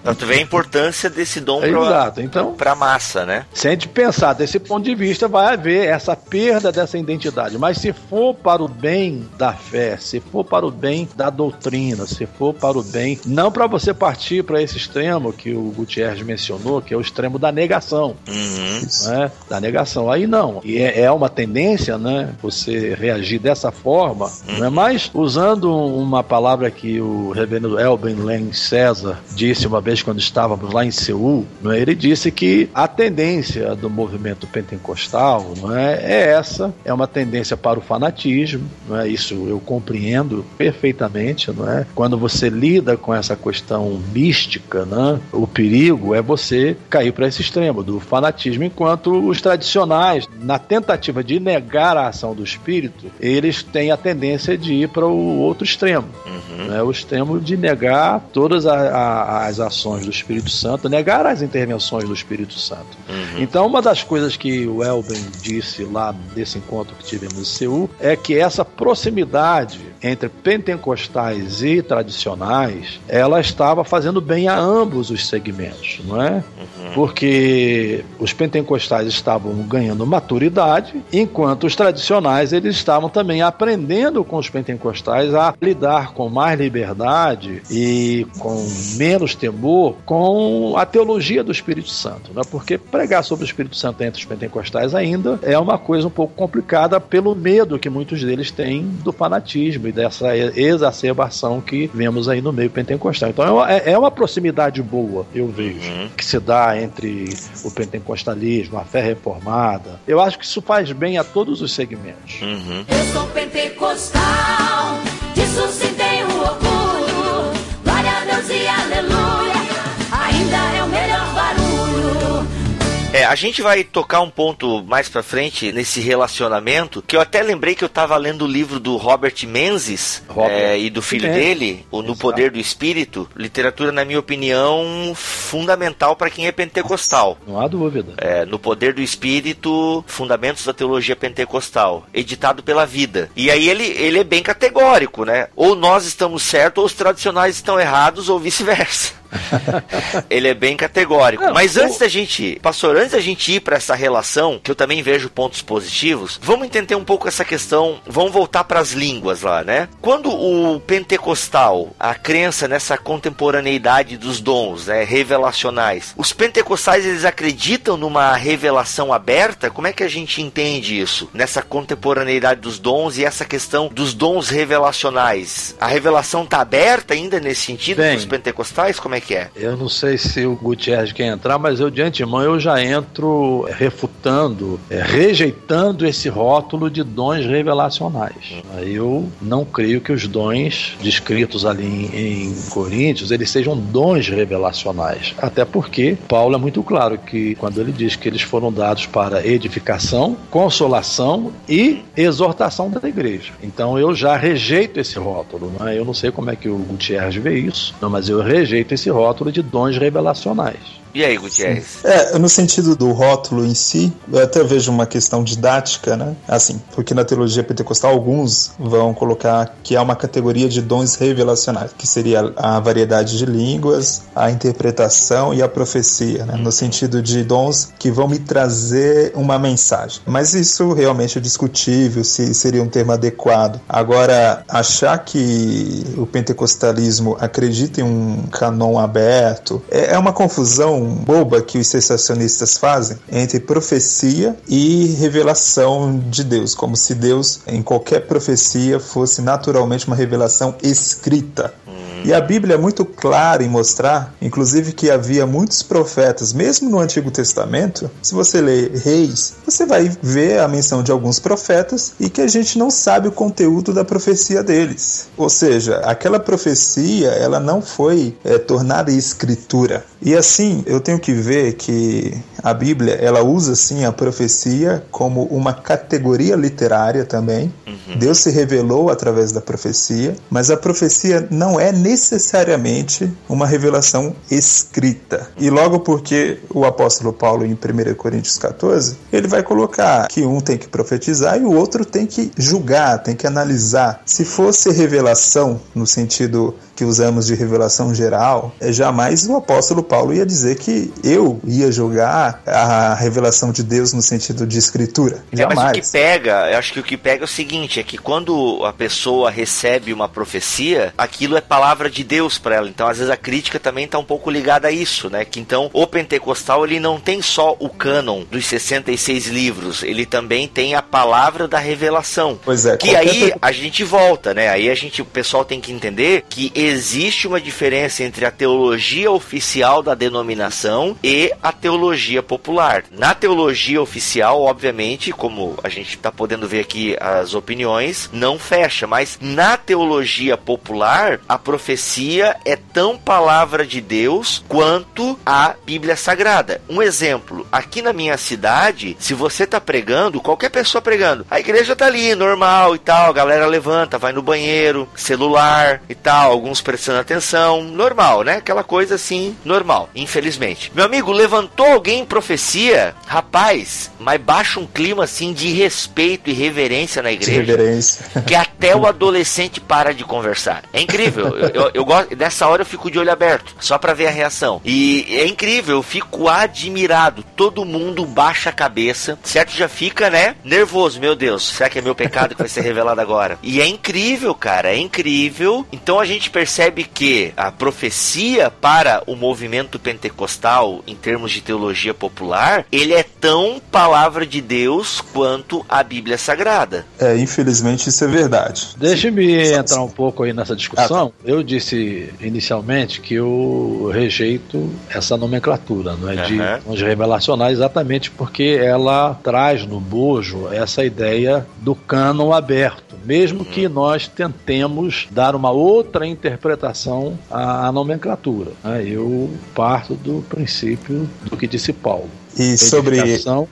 Então tu vê a importância desse dom É pra, exato. Então, pra massa, né? se a gente pensar desse ponto de vista, vai haver essa perda dessa identidade. Mas se for para o bem da fé, se for para o bem da doutrina, se for para o bem, não para você partir para esse extremo que o Gutierrez mencionou, que é o extremo da negação. Uhum. né, da negação. Aí não. E é, é uma tendência, né? Você reagir dessa forma, né, mas usando uma palavra que o reverendo Elben Len César disse uma vez quando estávamos lá em Seul, né, ele disse que a tendência do movimento pentecostal não é, essa, é uma tendência para o fanatismo, não é? isso eu compreendo perfeitamente, não é? Quando você lida com essa questão mística, né, o perigo perigo é você cair para esse extremo do fanatismo, enquanto os tradicionais, na tentativa de negar a ação do espírito, eles têm a tendência de ir para o outro extremo. Uhum. Né? O extremo de negar todas a, a, as ações do Espírito Santo, negar as intervenções do Espírito Santo. Uhum. Então, uma das coisas que o Elben disse lá desse encontro que tivemos em Seul é que essa proximidade entre pentecostais e tradicionais, ela estava fazendo bem a ambos os segmentos, não é? Uhum. Porque os pentecostais estavam ganhando maturidade, enquanto os tradicionais eles estavam também aprendendo com os pentecostais a lidar com mais liberdade e com menos temor com a teologia do Espírito Santo, né? Porque pregar sobre o Espírito Santo entre os pentecostais ainda é uma coisa um pouco complicada pelo medo que muitos deles têm do fanatismo e dessa exacerbação que vemos aí no meio pentecostal. Então é, é uma proximidade boa, eu vejo, uhum. Que se dá entre o pentecostalismo, a fé reformada. Eu acho que isso faz bem a todos os segmentos. Uhum. Eu sou pentecostal, disso sim tenho orgulho. Glória a Deus e aleluia, a gente vai tocar um ponto mais pra frente nesse relacionamento, que eu até lembrei que eu tava lendo o livro do Robert Menzies Robert. É, e do filho é. dele, o No Poder do Espírito. Literatura, na minha opinião, fundamental para quem é pentecostal. Não há dúvida. É, no Poder do Espírito, Fundamentos da Teologia Pentecostal, editado pela Vida. E aí ele, ele é bem categórico, né? Ou nós estamos certos, ou os tradicionais estão errados, ou vice-versa. <laughs> ele é bem categórico. Não, Mas antes da gente, pastor, antes da gente ir para essa relação, que eu também vejo pontos positivos, vamos entender um pouco essa questão. Vamos voltar para as línguas lá, né? Quando o pentecostal, a crença nessa contemporaneidade dos dons, né, revelacionais, os pentecostais eles acreditam numa revelação aberta? Como é que a gente entende isso? Nessa contemporaneidade dos dons e essa questão dos dons revelacionais. A revelação está aberta ainda nesse sentido para os pentecostais? Como é é que é? Eu não sei se o Gutierrez quer entrar, mas eu de antemão eu já entro refutando, é, rejeitando esse rótulo de dons revelacionais. Eu não creio que os dons descritos ali em, em Coríntios eles sejam dons revelacionais. Até porque Paulo é muito claro que quando ele diz que eles foram dados para edificação, consolação e exortação da igreja. Então eu já rejeito esse rótulo. Né? Eu não sei como é que o Gutierrez vê isso, não, mas eu rejeito esse esse rótulo de dons revelacionais. E aí, Gutierrez? É, no sentido do rótulo em si, eu até vejo uma questão didática, né? Assim, porque na teologia pentecostal alguns vão colocar que há uma categoria de dons revelacionais, que seria a variedade de línguas, a interpretação e a profecia, né? No sentido de dons que vão me trazer uma mensagem. Mas isso realmente é discutível se seria um termo adequado. Agora, achar que o pentecostalismo acredita em um canon aberto é, é uma confusão boba que os sensacionistas fazem entre profecia e revelação de Deus, como se Deus, em qualquer profecia, fosse naturalmente uma revelação escrita. E a Bíblia é muito clara em mostrar, inclusive, que havia muitos profetas, mesmo no Antigo Testamento. Se você ler Reis, você vai ver a menção de alguns profetas e que a gente não sabe o conteúdo da profecia deles. Ou seja, aquela profecia ela não foi é, tornada escritura. E assim, eu tenho que ver que a Bíblia ela usa sim a profecia como uma categoria literária também. Uhum. Deus se revelou através da profecia, mas a profecia não é necessariamente uma revelação escrita. E logo porque o apóstolo Paulo, em 1 Coríntios 14, ele vai colocar que um tem que profetizar e o outro tem que julgar, tem que analisar. Se fosse revelação, no sentido que usamos de revelação geral, é jamais o apóstolo Paulo ia dizer que eu ia julgar a revelação de Deus no sentido de escritura. Jamais. É, mas o que pega, eu acho que o que pega é o seguinte, é que quando a pessoa recebe uma profecia, aquilo é palavra de Deus para ela. Então, às vezes a crítica também está um pouco ligada a isso, né? Que então o pentecostal ele não tem só o cânon dos 66 livros, ele também tem a palavra da revelação. Pois é. Que aí a gente volta, né? Aí a gente o pessoal tem que entender que existe uma diferença entre a teologia oficial oficial da denominação e a teologia popular. Na teologia oficial, obviamente, como a gente está podendo ver aqui as opiniões, não fecha, mas na teologia popular, a profecia é tão palavra de Deus quanto a Bíblia Sagrada. Um exemplo, aqui na minha cidade, se você está pregando, qualquer pessoa pregando, a igreja tá ali, normal e tal, a galera levanta, vai no banheiro, celular e tal, alguns prestando atenção, normal, né? Aquela coisa assim, normal, infelizmente. Meu amigo, levantou alguém em profecia, rapaz, mas baixa um clima assim de respeito e reverência na igreja. Reverência. Que até o adolescente para de conversar. É incrível. Eu, eu, eu gosto, nessa hora eu fico de olho aberto, só para ver a reação. E é incrível, eu fico admirado. Todo mundo baixa a cabeça, certo? Já fica, né? Nervoso, meu Deus. Será que é meu pecado que vai ser revelado agora? E é incrível, cara, é incrível. Então a gente percebe que a profecia para o movimento pentecostal, em termos de teologia popular, ele é tão palavra de Deus quanto a Bíblia Sagrada. É, infelizmente isso é verdade. Deixe-me entrar um pouco aí nessa discussão. Eu disse inicialmente que eu rejeito essa nomenclatura, não é de Aham. dons revelacionais, exatamente porque ela traz no bojo essa ideia do cânon aberto, mesmo que nós tentemos dar uma outra interpretação à, à nomenclatura. né? Eu parto do princípio do que disse Paulo. E sobre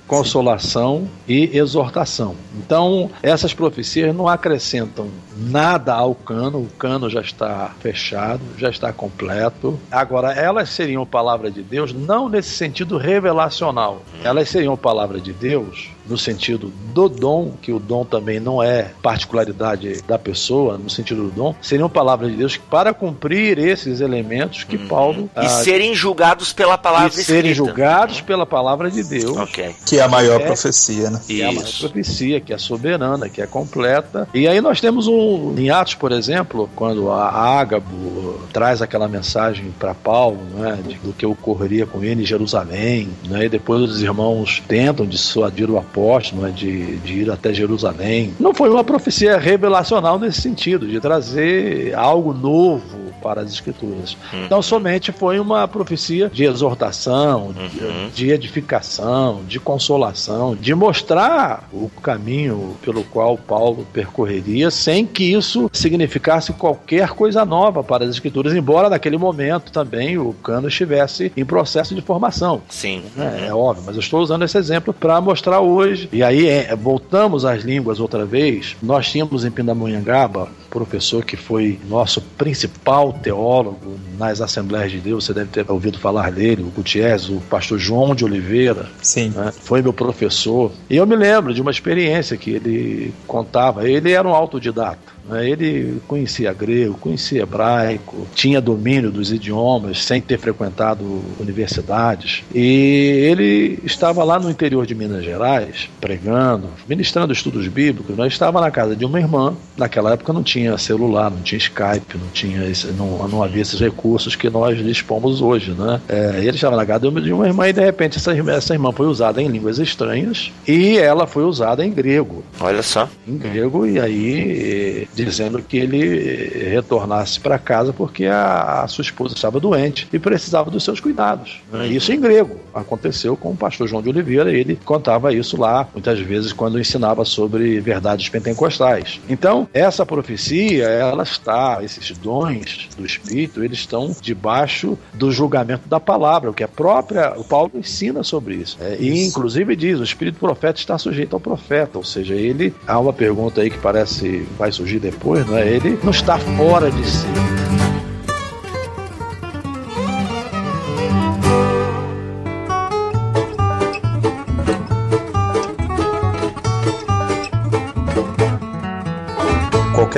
consolação e exortação. Então, essas profecias não acrescentam nada ao cano, o cano já está fechado, já está completo. Agora, elas seriam palavra de Deus não nesse sentido revelacional. Elas seriam palavra de Deus no sentido do dom, que o dom também não é particularidade da pessoa, no sentido do dom, seriam palavra de Deus para cumprir esses elementos que Paulo E ah, serem julgados pela palavra e serem escrita. julgados pela palavra de Deus. Ok. que é a maior É. profecia, né? Que é a maior Isso. profecia, que é soberana, que é completa. E aí nós temos um. Em Atos, por exemplo, quando a Ágabo traz aquela mensagem para Paulo, né, de, do que ocorreria com ele em Jerusalém, né, e depois os irmãos tentam dissuadir o apóstolo né, de, de ir até Jerusalém. Não foi uma profecia revelacional nesse sentido, de trazer algo novo para as escrituras. Então somente foi uma profecia de exortação, de, de edificação, de consolação, de mostrar o caminho pelo qual Paulo percorreria, sem que isso significasse qualquer coisa nova para as escrituras, embora naquele momento também o cano estivesse em processo de formação. Sim. É, é óbvio, mas eu estou usando esse exemplo para mostrar hoje. E aí, é, voltamos às línguas outra vez. Nós tínhamos em Pindamonhangaba professor que foi nosso principal teólogo nas Assembleias de Deus. Você deve ter ouvido falar dele, o Gutierrez, o pastor João de Oliveira. Sim. né? Foi meu professor. E eu me lembro de uma experiência que ele contava. Ele era um autodidata. Né? Ele conhecia grego, conhecia hebraico, tinha domínio dos idiomas sem ter frequentado universidades. E ele estava lá no interior de Minas Gerais, pregando, ministrando estudos bíblicos. Nós estava na casa de uma irmã. Naquela época não tinha celular, não tinha Skype, não tinha esse- não, não havia esses recursos que nós dispomos hoje, né? É, ele estava na casa de uma irmã e de repente essa, irmã- essa irmã foi usada em línguas estranhas e ela foi usada em grego Olha só. em grego e aí dizendo que ele retornasse para casa porque a, a sua esposa estava doente e precisava dos seus cuidados. né? Isso em grego. Aconteceu com o pastor João de Oliveira, ele contava isso lá muitas vezes quando ensinava sobre verdades pentecostais. Então, essa profecia, ela está, esses dons do Espírito, eles estão debaixo do julgamento da palavra, o que a própria, o Paulo ensina sobre isso. É, e inclusive diz, o Espírito profeta está sujeito ao profeta, ou seja, ele, há uma pergunta aí que parece, vai surgir depois, não é? Ele não está fora de si.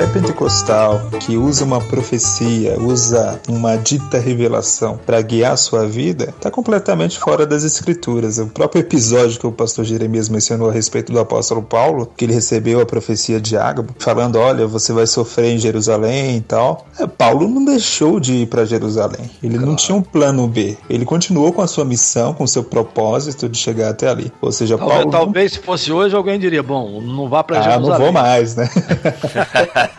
Pentecostal que usa uma profecia, usa uma dita revelação para guiar a sua vida, está completamente fora das escrituras. O próprio episódio que o pastor Jeremias mencionou a respeito do apóstolo Paulo, que ele recebeu a profecia de Ágabo, falando: Olha, você vai sofrer em Jerusalém e tal. É, Paulo não deixou de ir para Jerusalém. Ele não tinha um plano B. Ele continuou com a sua missão, com o seu propósito de chegar até ali. Ou seja, Talvez, Paulo. talvez se fosse hoje alguém diria, bom, não vá para Ah, Jerusalém. não vou mais, né? <laughs>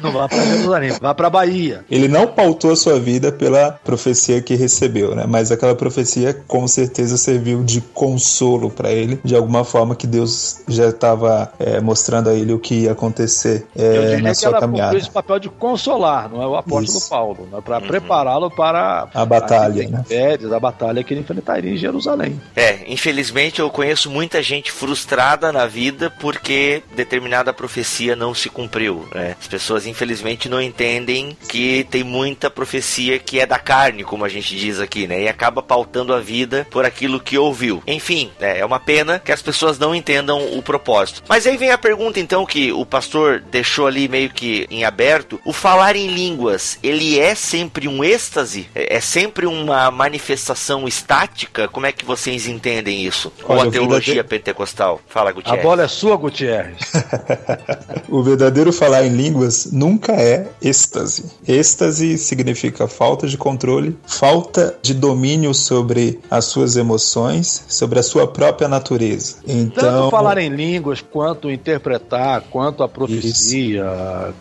Não vá pra Jerusalém, vá pra Bahia. Ele não pautou a sua vida pela profecia que recebeu, né? Mas aquela profecia com certeza serviu de consolo para ele, de alguma forma que Deus já estava é, mostrando a ele o que ia acontecer é, na que sua caminhada. esse papel de consolar, não é o apóstolo Isso. Paulo, né? para prepará-lo para A batalha, né? intempéries, a batalha que ele enfrentaria em Jerusalém. É, infelizmente eu conheço muita gente frustrada na vida porque determinada profecia não se cumpriu. Né? As pessoas infelizmente não entendem que tem muita profecia que é da carne, como a gente diz aqui, né? E acaba pautando a vida por aquilo que ouviu. Enfim, é é uma pena que as pessoas não entendam o propósito. Mas aí vem a pergunta então que o pastor deixou ali meio que em aberto: o falar em línguas, ele é sempre um êxtase? É é sempre uma manifestação estática? Como é que vocês entendem isso? Ou Olha, a o teologia verdadeiro- pentecostal? Fala, A Gutierrez. bola é sua, Gutierrez. <laughs> O verdadeiro falar em línguas nunca é êxtase. Êxtase significa falta de controle, falta de domínio sobre as suas emoções, sobre a sua própria natureza. Então, Tanto falar em línguas, quanto interpretar, quanto a profecia,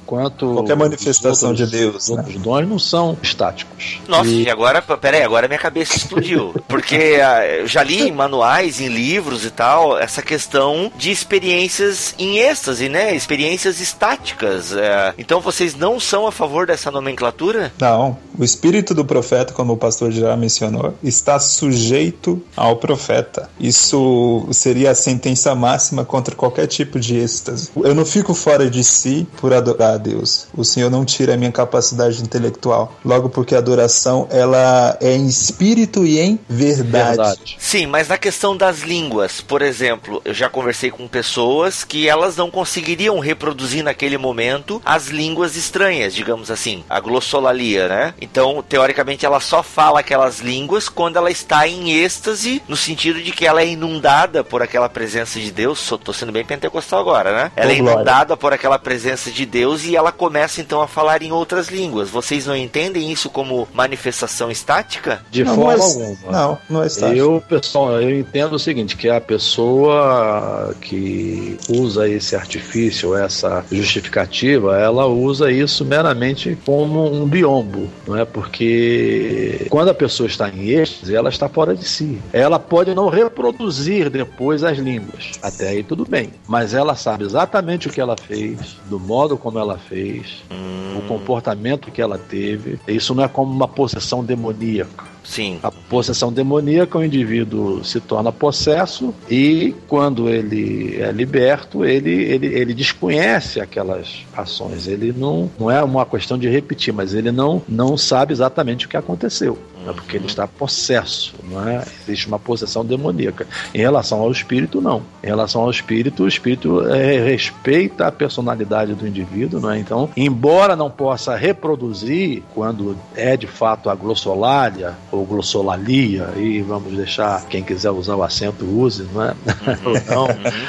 quanto. Qualquer manifestação os outros- de Deus, Os né? dons não são estáticos. Nossa, E- e agora, peraí, agora minha cabeça explodiu. <laughs> Porque ah, eu já li em manuais, em livros e tal, essa questão de experiências em êxtase, né? Experiências estáticas. É, Então vocês não são a favor dessa nomenclatura? Não, o espírito do profeta, como o pastor já mencionou, está sujeito ao profeta. Isso seria a sentença máxima contra qualquer tipo de êxtase. Eu não fico fora de si por adorar a Deus. O Senhor não tira a minha capacidade intelectual. Logo porque a adoração ela é em espírito e em verdade. Verdade. Sim, mas na questão das línguas, por exemplo, eu já conversei com pessoas que elas não conseguiriam reproduzir naquele momento as línguas estranhas, digamos assim, a glossolalia, né? Então, teoricamente, ela só fala aquelas línguas quando ela está em êxtase, no sentido de que ela é inundada por aquela presença de Deus. Só tô sendo bem pentecostal agora, né? Ela é glória. inundada por aquela presença de Deus e ela começa então a falar em outras línguas. Vocês não entendem isso como manifestação estática? De Não, forma não é- alguma. Não, não é estático. Eu, pessoal, eu entendo o seguinte, que a pessoa que usa esse artifício, essa justificativa, ela usa isso meramente como um biombo, não é? Porque quando a pessoa está em êxtase, ela está fora de si. Ela pode não reproduzir depois as línguas. Até aí tudo bem. Mas ela sabe exatamente o que ela fez, do modo como ela fez, o comportamento que ela teve. Isso não é como uma possessão demoníaca. Sim. A possessão demoníaca, o indivíduo se torna possesso e quando ele é liberto, ele, ele, ele desconhece aquelas ações. Ele não, não é uma questão de repetir, mas ele não, não sabe exatamente o que aconteceu. É porque ele está possesso, não é? Existe uma possessão demoníaca. Em relação ao espírito, não. Em relação ao espírito, o espírito é, respeita a personalidade do indivíduo, não é? Então, embora não possa reproduzir quando é de fato a glossolalia ou glossolalia, e vamos deixar quem quiser usar o acento use, não é? Ou <laughs> não,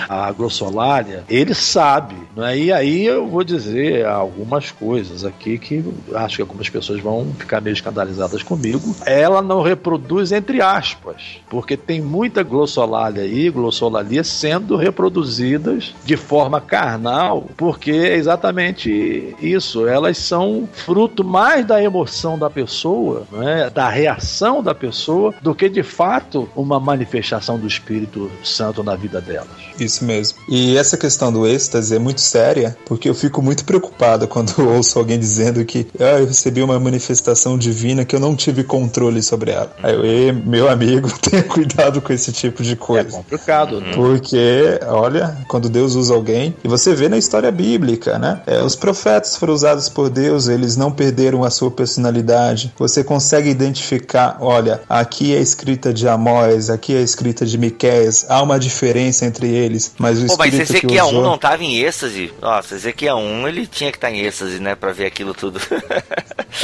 a glossolalia, ele sabe, não é? E aí eu vou dizer algumas coisas aqui que acho que algumas pessoas vão ficar meio escandalizadas comigo. Ela não reproduz entre aspas, porque tem muita glossolalia aí, glossolalia sendo reproduzidas de forma carnal, porque é exatamente isso. Elas são fruto mais da emoção da pessoa, né, da reação da pessoa, do que de fato uma manifestação do Espírito Santo na vida delas. Isso mesmo. E essa questão do êxtase é muito séria, porque eu fico muito preocupado <laughs> quando ouço alguém dizendo que ah, eu recebi uma manifestação divina que eu não tive controle sobre ela. Aí eu, "Ê, meu amigo, <laughs> tenha cuidado com esse tipo de É coisa. complicado, né? Porque, olha, quando Deus usa alguém, e você vê na história bíblica, né? É, os profetas foram usados por Deus, eles não perderam a sua personalidade. Você consegue identificar, olha, aqui é a escrita de Amós, aqui é a escrita de Miqueias, há uma diferença entre eles, mas o Pô, mas espírito que Ezequiel 1 usou... não tava em êxtase? Nossa, Ezequiel 1 ele tinha que estar em êxtase, né? Pra ver aquilo tudo. <laughs>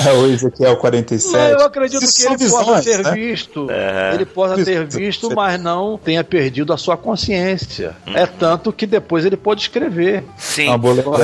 É o Ezequiel 47. Eu acredito Se que que ele visões, possa ter né? visto, É. ele possa ter visto, mas não tenha perdido a sua consciência. É tanto que depois ele pode escrever. Sim,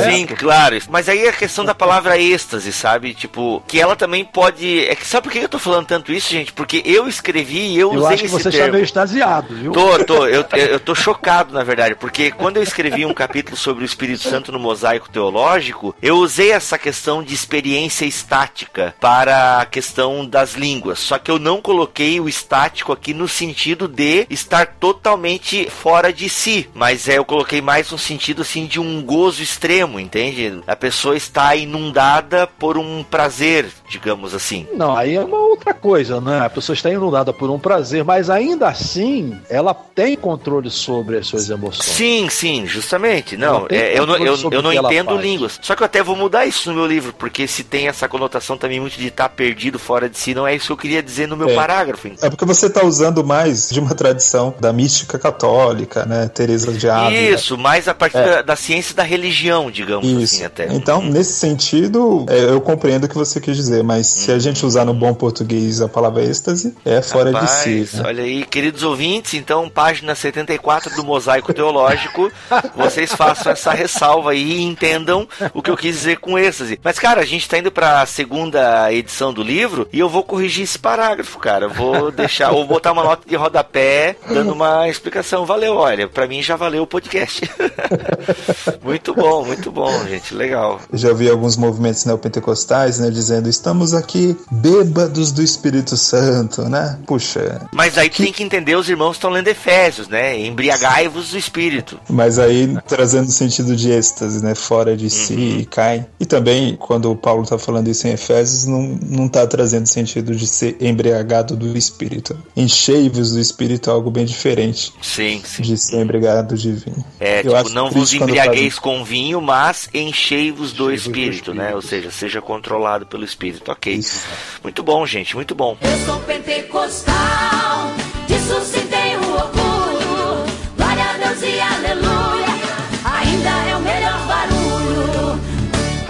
sim, claro. Mas aí a questão da palavra êxtase, sabe? Tipo, que ela também pode. É que sabe por que eu tô falando tanto isso, gente? Porque eu escrevi e eu, Eu usei acho que esse você está termo. meio extasiado, viu? Tô, tô, eu, eu eu tô chocado, na verdade, porque quando eu escrevi um capítulo sobre o Espírito Santo no mosaico teológico, eu usei essa questão de experiência estática para a questão das línguas. Só que eu não coloquei o estático aqui no sentido de estar totalmente fora de si, mas é, eu coloquei mais no sentido assim de um gozo extremo, entende? A pessoa está inundada por um prazer, digamos assim. Não, aí é uma outra coisa, né? A pessoa está inundada por um prazer, mas ainda assim ela tem controle sobre as suas emoções. Sim, sim, justamente. Não, é, eu não, eu, eu não entendo faz. línguas. Só que eu até vou mudar isso no meu livro, porque se tem essa conotação também muito de estar perdido fora de si, não é isso eu queria dizer no meu É. parágrafo. É porque você está usando mais de uma tradição da mística católica, né? Teresa de Ávila. Isso, mais a partir da, da ciência da religião, digamos Isso. assim, até. Então, nesse sentido, é, eu compreendo o que você quis dizer, mas se a gente usar no bom português a palavra êxtase, é fora Rapaz, de si. né? olha aí, queridos ouvintes, então, página 74 do Mosaico Teológico, <laughs> vocês façam essa ressalva aí e entendam o que eu quis dizer com êxtase. Mas, cara, a gente tá indo pra segunda edição do livro e eu vou corrigir esse parágrafo, cara. Eu Vou <laughs> deixar, ou botar uma nota de rodapé dando uma explicação. Valeu, olha, pra mim já valeu o podcast. <laughs> muito bom, muito bom, gente, legal. Já vi alguns movimentos neopentecostais, né, dizendo estamos aqui bêbados do Espírito Santo, né? Puxa, Mas aí tu tem que entender, os irmãos estão lendo Efésios, né? Embriagai-vos do Espírito. mas aí trazendo sentido de êxtase, né? Fora de si Uhum. e cai. E também, quando o Paulo tá falando isso em Efésios, não, não tá trazendo sentido de ser embriagado do Espírito. Enchei-vos do Espírito é algo bem diferente Sim, sim. de ser embriagado de vinho. É, Eu tipo, acho não vos embriagueis com vinho, mas enchei-vos do Enchei-vos do espírito, né? Espírito. Ou seja, seja controlado pelo espírito. Ok. Isso. Muito bom, gente, muito bom. Eu sou pentecostal, disso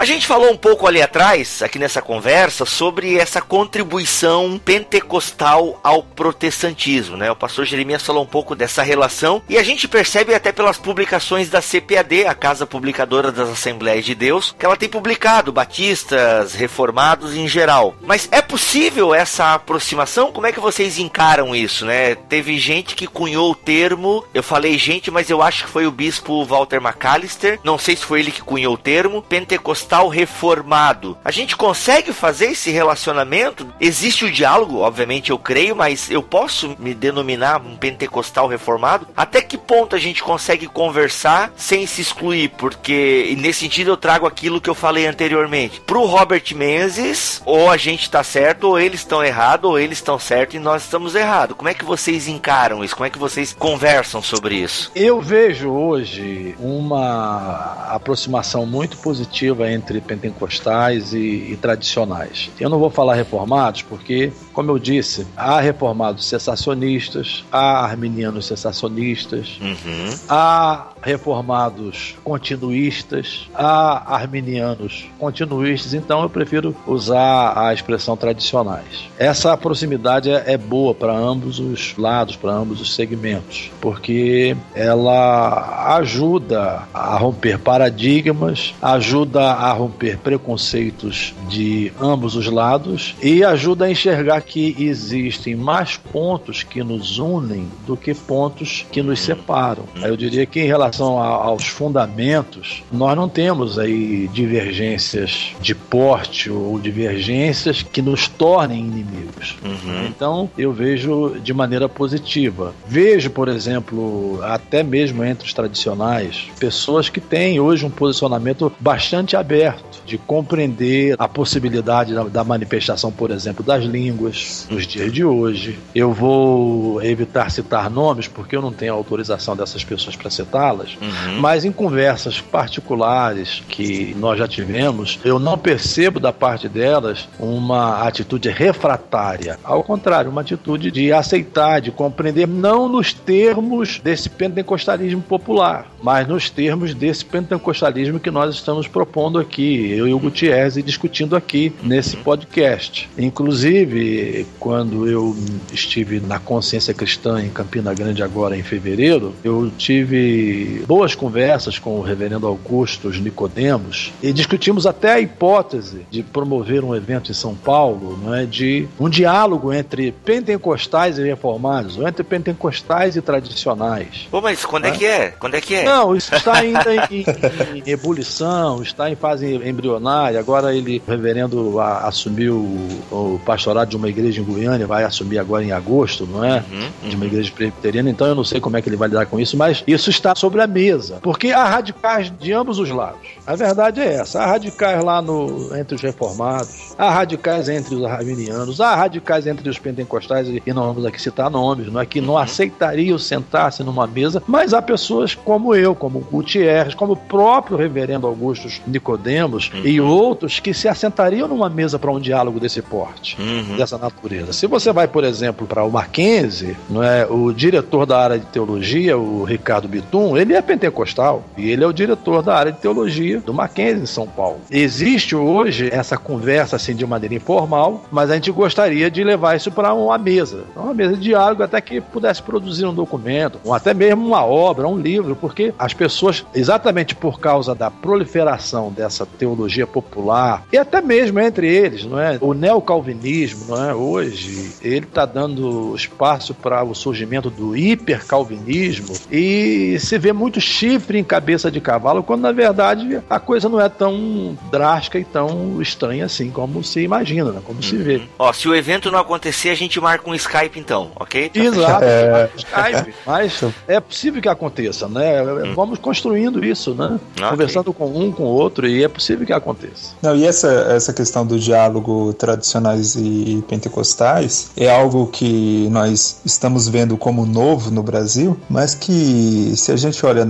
gente falou um pouco ali atrás, aqui nessa conversa, sobre essa contribuição pentecostal ao protestantismo, né? O pastor Jeremias falou um pouco dessa relação e a gente percebe até pelas publicações da CPAD, a Casa Publicadora das Assembleias de Deus, que ela tem publicado batistas, reformados em geral. Mas é possível essa aproximação? Como é que vocês encaram isso, né? Teve gente que cunhou o termo, eu falei gente, mas eu acho que foi o bispo Walter McAllister, não sei se foi ele que cunhou o termo, pentecostal reformado. A gente consegue fazer esse relacionamento? Existe o diálogo, obviamente eu creio, mas eu posso me denominar um pentecostal reformado? Até que ponto a gente consegue conversar sem se excluir? Porque nesse sentido eu trago aquilo que eu falei anteriormente. Pro Robert Menzies, ou a gente tá certo, ou eles estão errados, ou eles estão certos e nós estamos errados. Como é que vocês encaram isso? Como é que vocês conversam sobre isso? Eu vejo hoje uma aproximação muito positiva pentecostais e, e tradicionais. Eu não vou falar reformados porque, como eu disse, há reformados cessacionistas, há arminianos cessacionistas, Uhum. há reformados continuistas, há arminianos continuistas, então eu prefiro usar a expressão tradicionais. Essa proximidade é, é boa para ambos os lados, para ambos os segmentos, porque ela ajuda a romper paradigmas, ajuda a romper preconceitos de ambos os lados e ajuda a enxergar que existem mais pontos que nos unem do que pontos que nos separam. Eu diria que em relação a- aos fundamentos, nós não temos aí divergências de porte ou divergências que nos tornem inimigos. Uhum. Então, eu vejo de maneira positiva. Vejo, por exemplo, até mesmo entre os tradicionais, pessoas que têm hoje um posicionamento bastante aberto de compreender a possibilidade da, da manifestação, por exemplo, das línguas nos dias de hoje. Eu vou evitar citar nomes porque eu não tenho autorização dessas pessoas para citá-las, Uhum. mas em conversas particulares que nós já tivemos, eu não percebo da parte delas uma atitude refratária. Ao contrário, uma atitude de aceitar, de compreender, não nos termos desse pentecostalismo popular, mas nos termos desse pentecostalismo que nós estamos propondo aqui, eu e o Gutierrez, e discutindo aqui nesse podcast. Inclusive, porque quando eu estive na consciência cristã em Campina Grande agora em fevereiro, eu tive boas conversas com o reverendo Augusto Nicodemos e discutimos até a hipótese de promover um evento em São Paulo, não é, de um diálogo entre pentecostais e reformados, ou entre pentecostais e tradicionais. Pô, mas quando é, que é? Quando é que é? Não, isso está <laughs> ainda em, em- em ebulição, está em fase embrionária. Agora ele, o reverendo, a- assumiu o, o pastorado de uma igreja em Goiânia, vai assumir agora em agosto, não é? Uhum, De uma igreja presbiteriana, então eu não sei como é que ele vai lidar com isso, mas isso está sobre a mesa. Porque há radicais de ambos os lados. A verdade é essa: há radicais lá no, entre os reformados, há radicais entre os arminianos, há radicais entre os pentecostais, e não vamos aqui citar nomes, não é que não aceitariam sentar-se numa mesa, mas há pessoas como eu, como Gutierrez, como o próprio reverendo Augusto Nicodemos e outros que se assentariam numa mesa para um diálogo desse porte Uhum. Dessa natureza. Se você vai, por exemplo, para o Mackenzie, não é, o diretor da área de teologia, o Ricardo Bitum, ele é pentecostal e ele é o diretor da área de teologia do Mackenzie em São Paulo. Existe hoje essa conversa assim de maneira informal, mas a gente gostaria de levar isso para uma mesa, uma mesa de diálogo até que pudesse produzir um documento, ou até mesmo uma obra, um livro, porque as pessoas, exatamente por causa da proliferação dessa teologia popular e até mesmo entre eles, não é? O neocalvinismo, não é? Hoje ele está dando espaço para o surgimento do hipercalvinismo e se vê muito chifre em cabeça de cavalo, quando na verdade a coisa não é tão drástica e tão estranha assim como se imagina, né? como se vê. Ó, se o evento não acontecer, a gente marca um Skype então, ok? Tá Exato, É. Skype. Mas é possível que aconteça, né? Vamos construindo isso, né? Ok. Conversando com um, com o outro, e é possível que aconteça. Não, e essa, essa questão do diálogo tradicionais e pentecostais é algo que nós estamos vendo como novo no Brasil, mas que se a gente olha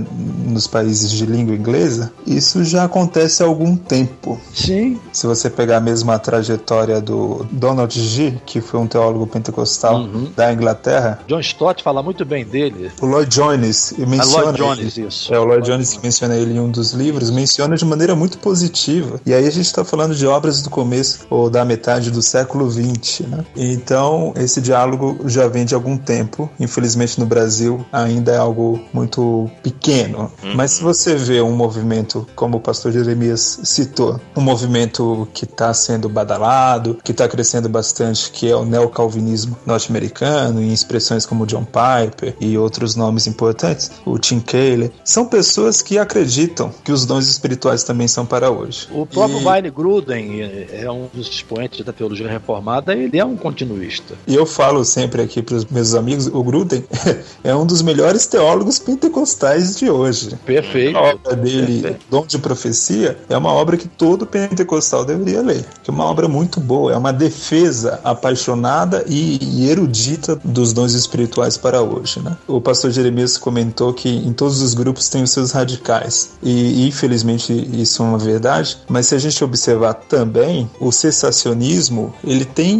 nos países de língua inglesa, isso já acontece há algum tempo. Sim. Se você pegar mesmo a trajetória do Donald G., que foi um teólogo pentecostal Uhum. da Inglaterra, John Stott fala muito bem dele. o Lloyd Jones menciona Lloyd Jones, ele. isso. É, o Lloyd Jones que menciona ele em um dos livros, menciona de maneira muito positiva. E aí a gente está falando de obras do começo ou da metade do século XX, né? Então, esse diálogo já vem de algum tempo. Infelizmente, no Brasil, ainda é algo muito pequeno. Mas se você vê um movimento, como o pastor Jeremias citou, um movimento que está sendo badalado, que está crescendo bastante, que é o neocalvinismo norte-americano, em expressões como John Piper e outros nomes importantes, o Tim Keller, são pessoas que acreditam que os dons espirituais também são para hoje. O próprio E- Wayne Gruden é é um dos expoentes da teologia reformada, ele é um continuista. E eu falo sempre aqui para os meus amigos, o Gruden <laughs> é um dos melhores teólogos pentecostais de hoje. Perfeito. A obra dele, Dom de Profecia, é uma obra que todo pentecostal deveria ler. Que é uma obra muito boa, é uma defesa apaixonada e, e erudita dos dons espirituais para hoje. Né? O pastor Jeremias comentou que em todos os grupos tem os seus radicais. E infelizmente isso é uma verdade, mas se a gente observar também, o cessacionismo ele tem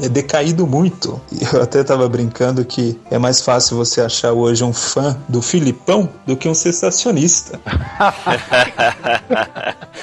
é, decaído muito. Eu até estava brincando que é mais fácil você achar hoje um fã do Filipão do que um cessacionista. <laughs>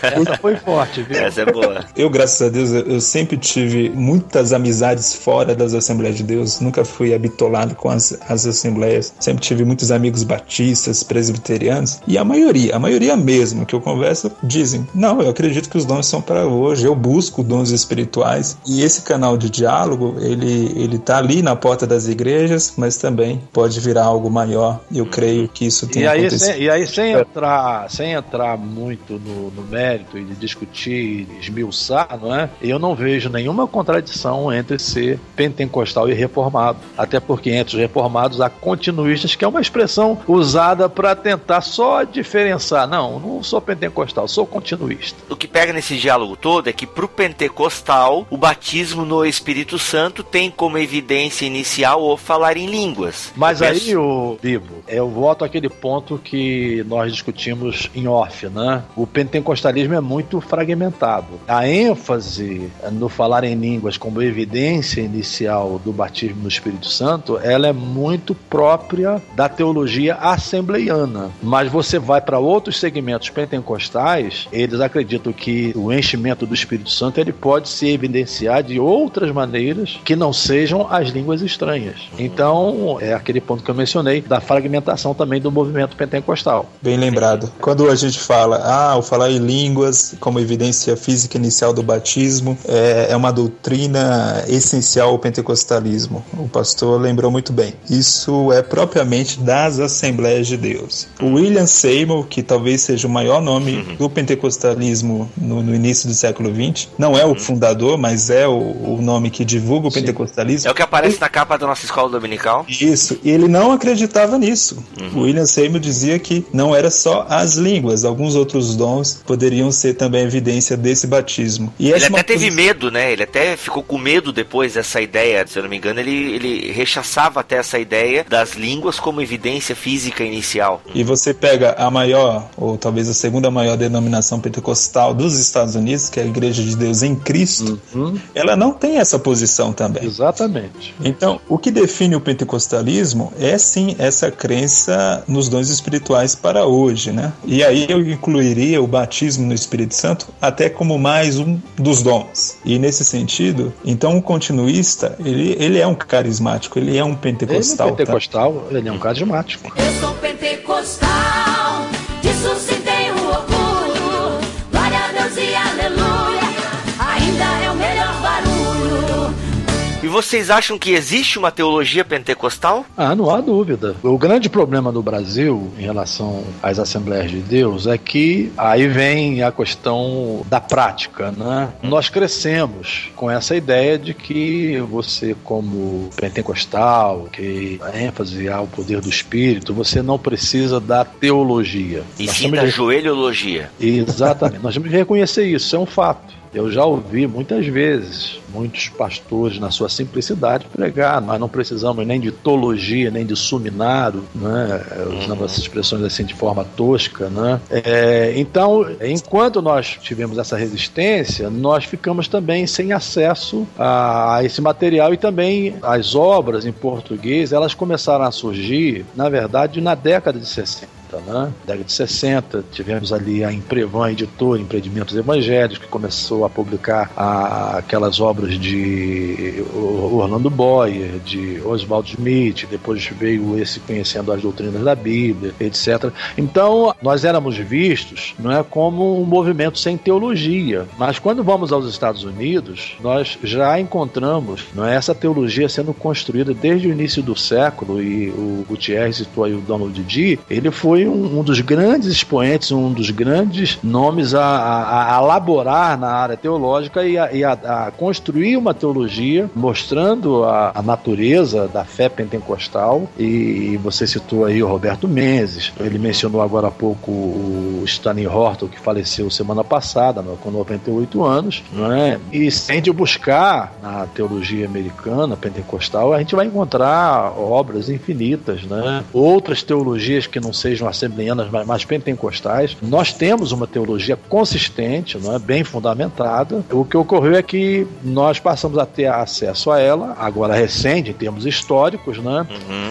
Essa foi forte, viu? Essa é boa. Eu, graças a Deus, eu, eu sempre tive muitas amizades fora das Assembleias de Deus. Nunca fui habitolado com as, as Assembleias. Sempre tive muitos amigos batistas, presbiterianos. E a maioria, a maioria mesmo que eu converso, dizem: Não, eu acredito que os dons são para hoje. Eu busco dons espirituais. E esse canal de diálogo, ele, ele tá ali na porta das igrejas, mas também pode virar algo maior. Eu creio que isso tem E aí, acontecido. sem, e aí sem entrar, sem entrar muito no, no mérito e de discutir, esmiuçar, não é? Eu não vejo nenhuma contradição entre ser pentecostal e reformado. Até porque entre os reformados há continuistas, que é uma expressão usada para tentar só diferenciar. Não, não sou pentecostal, sou continuista. O que pega nesse diálogo todo é que pro pentecostal, o batismo no Espírito Santo tem como evidência inicial o falar em línguas. Mas Eu aí, penso- o Bibo, eu volto àquele ponto que nós discutimos em off, né? O pentecostalismo é muito fragmentado. A ênfase no falar em línguas como evidência inicial do batismo no Espírito Santo, ela é muito própria da teologia assembleiana. Mas você vai para outros segmentos pentecostais, eles acreditam que o enchimento do Espírito Santo ele pode se evidenciar de outras outras maneiras que não sejam as línguas estranhas. Então, é aquele ponto que eu mencionei da fragmentação também do movimento pentecostal. Bem lembrado. Quando a gente fala, ah, o falar em línguas como evidência física inicial do batismo é, é uma doutrina essencial ao pentecostalismo. O pastor lembrou muito bem. Isso é propriamente das Assembleias de Deus. O William Seymour, que talvez seja o maior nome do pentecostalismo no, no início do século XX, não é o fundador, mas é o, o nome que divulga o pentecostalismo. É o que aparece na capa da nossa escola dominical. Isso, e ele não acreditava nisso. Uhum. O William Seymour dizia que não era só as línguas, alguns outros dons poderiam ser também evidência desse batismo. E Ele é até teve posi- medo, né? Ele até ficou com medo depois dessa ideia. Se eu não me engano, ele, ele rechaçava até essa ideia das línguas como evidência física inicial. E você pega a maior, ou talvez a segunda maior denominação pentecostal dos Estados Unidos, que é a Igreja de Deus em Cristo, ela não tem essa posição também. Exatamente. Então, o que define o pentecostalismo é sim essa crença nos dons espirituais para hoje, né? E aí eu incluiria o batismo no Espírito Santo até como mais um dos dons. E nesse sentido, então o continuista, ele, ele é um carismático, ele é um pentecostal. Ele é tá? pentecostal, ele é um carismático. Eu sou pentecostal, vocês acham que existe uma teologia pentecostal? Ah, não há dúvida. O grande problema no Brasil em relação às Assembleias de Deus é que aí vem a questão da prática, né? Nós crescemos com essa ideia de que você, como pentecostal, que a ênfase ao poder do Espírito, você não precisa da teologia. E Nós sim da de- joelhologia. Exatamente. Nós temos que reconhecer isso é um fato. Eu já ouvi muitas vezes muitos pastores, na sua simplicidade, pregar. Nós não precisamos nem de teologia, nem de suminário, né? usando essas expressões assim de forma tosca. Né? É, então, enquanto nós tivemos essa resistência, nós ficamos também sem acesso a, a esse material e também as obras em português, elas começaram a surgir, na verdade, na década de 60 né? década de 60, tivemos ali a Imprevan Editora, Empreendimentos Evangélicos, que começou a publicar a- aquelas obras de Orlando Boyer, de Oswald Smith, depois veio esse Conhecendo as Doutrinas da Bíblia, etc. Então, nós éramos vistos não é, como um movimento sem teologia, mas quando vamos aos Estados Unidos, nós já encontramos não é, essa teologia sendo construída desde o início do século, e o Gutierrez citou aí o Donald D., ele foi um, um dos grandes expoentes, um dos grandes nomes a, a, a elaborar na área teológica e, a, e a, construir uma teologia mostrando a, natureza da fé pentecostal. E, você citou aí o Roberto Menezes, ele mencionou agora há pouco o Stanley Horton, que faleceu semana passada, no- com 98 anos, não é? E gente buscar na teologia americana, pentecostal, a gente vai encontrar obras infinitas, né? Outras teologias que não sejam assembleianas, mais pentecostais. Nós temos uma teologia consistente, não é? bem fundamentada. O que ocorreu é que nós passamos a ter acesso a ela, agora recente, em termos históricos, né?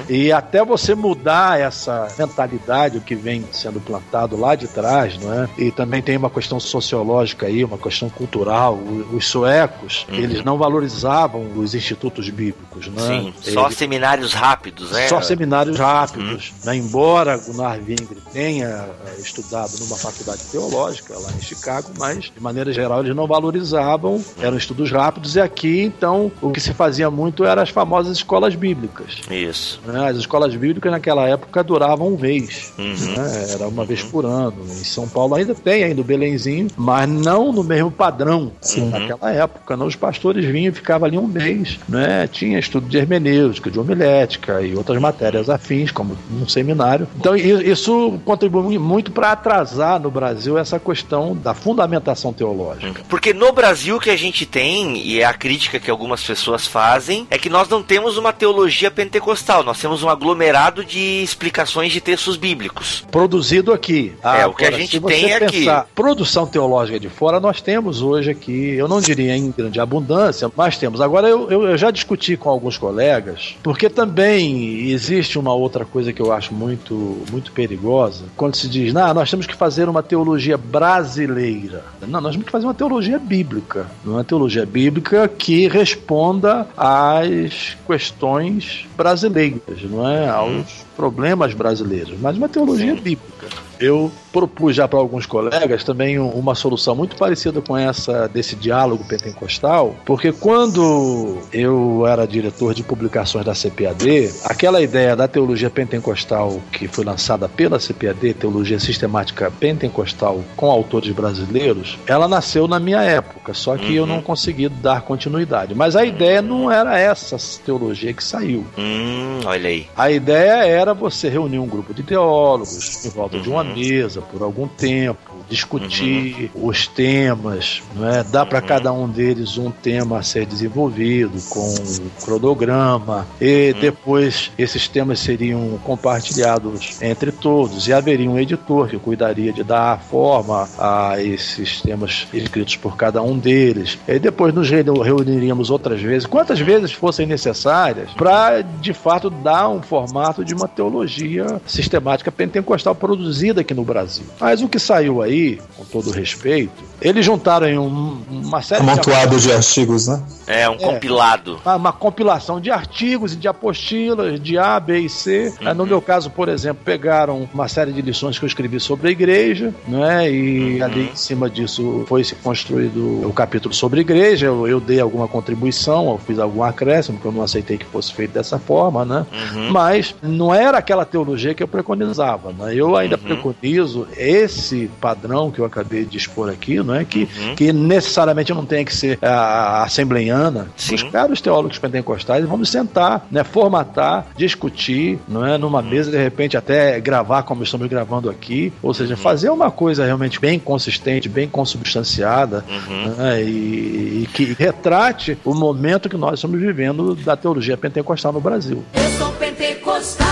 E até você mudar essa mentalidade, o que vem sendo plantado lá de trás, não é? E também tem uma questão sociológica aí, uma questão cultural. Os suecos, Uhum. eles não valorizavam os institutos bíblicos, né? Sim, só seminários rápidos, né? só seminários rápidos. né? Embora Gunnar Wingre tenha eh, estudado numa faculdade teológica lá em Chicago, mas de maneira geral eles não valorizavam, eram estudos rápidos, e aqui então o que se fazia muito eram as famosas escolas bíblicas. Isso. né? As escolas bíblicas naquela época duravam um mês. Uhum. né? Era uma vez por ano. Em São Paulo ainda tem ainda o Belenzinho, mas não no mesmo padrão Sim. naquela época. Não, os pastores vinham e ficavam ali um mês. Né? Tinha estudo de hermenêutica, de homilética e outras matérias afins, como um seminário. Então i- isso contribui muito para atrasar no Brasil essa questão da fundamentação teológica. Porque no Brasil o que a gente tem, e é a crítica que algumas pessoas fazem, é que nós não temos uma teologia pentecostal, nós temos um aglomerado de explicações de textos bíblicos. Produzido aqui. É, o que a gente tem é aqui. Produção teológica de fora, nós temos hoje aqui, eu não diria em grande abundância, mas temos. Agora, eu, eu- eu já discuti com alguns colegas, porque também existe uma outra coisa que eu acho muito, muito perigosa quando se diz, nah, nós temos que fazer uma teologia brasileira. Não, nós temos que fazer uma teologia bíblica. Uma teologia bíblica que responda às questões brasileiras, não é? Aos problemas brasileiros, mas uma teologia bíblica. Eu propus já para alguns colegas também uma solução muito parecida com essa desse diálogo pentecostal, porque quando eu era diretor de publicações da CPAD, aquela ideia da teologia pentecostal que foi lançada pela CPAD, Teologia Sistemática Pentecostal com autores brasileiros, ela nasceu na minha época, só que eu não consegui dar continuidade. Mas a ideia não era essa teologia que saiu. Hum, olha aí. A ideia era você reunir um grupo de teólogos em volta de uma mesa por algum tempo, discutir os temas, não é? Dar para cada um deles um tema a ser desenvolvido com um cronograma e depois esses temas seriam compartilhados entre todos e haveria um editor que cuidaria de dar forma a esses temas escritos por cada um deles. E depois nos reuni- reuniríamos outras vezes, quantas vezes fossem necessárias, para de fato dar um formato de uma teologia sistemática pentecostal produzida aqui no Brasil. Mas o que saiu aí, com todo respeito, eles juntaram em um- uma série de Amontoado de artigos, né? É, um compilado. uma, uma compilação de artigos e de apostilas de A, B e C. Uhum. Eh, No meu caso, por exemplo, pegaram uma série de lições que eu escrevi sobre a igreja, né? E Uhum. ali em cima disso foi se construído o capítulo sobre a igreja. Eu, eu dei alguma contribuição, eu fiz algum acréscimo, que eu não aceitei que fosse feito dessa forma, né? Uhum. Mas não era aquela teologia que eu preconizava, né? Eu ainda Uhum. preconizo esse padrão que eu acabei de expor aqui, não é? Que, Uhum. que necessariamente não tem que ser a, a assembleiana. Sim. Buscar os teólogos pentecostais e vamos sentar, né? Formatar, discutir, não é? Numa Uhum. mesa, de repente, até gravar como estamos gravando aqui. Ou seja, Uhum. fazer uma coisa realmente bem consistente, bem consubstanciada, Uhum. né? e, e que retrate o momento que nós estamos vivendo da teologia pentecostal no Brasil. Eu sou pentecostal,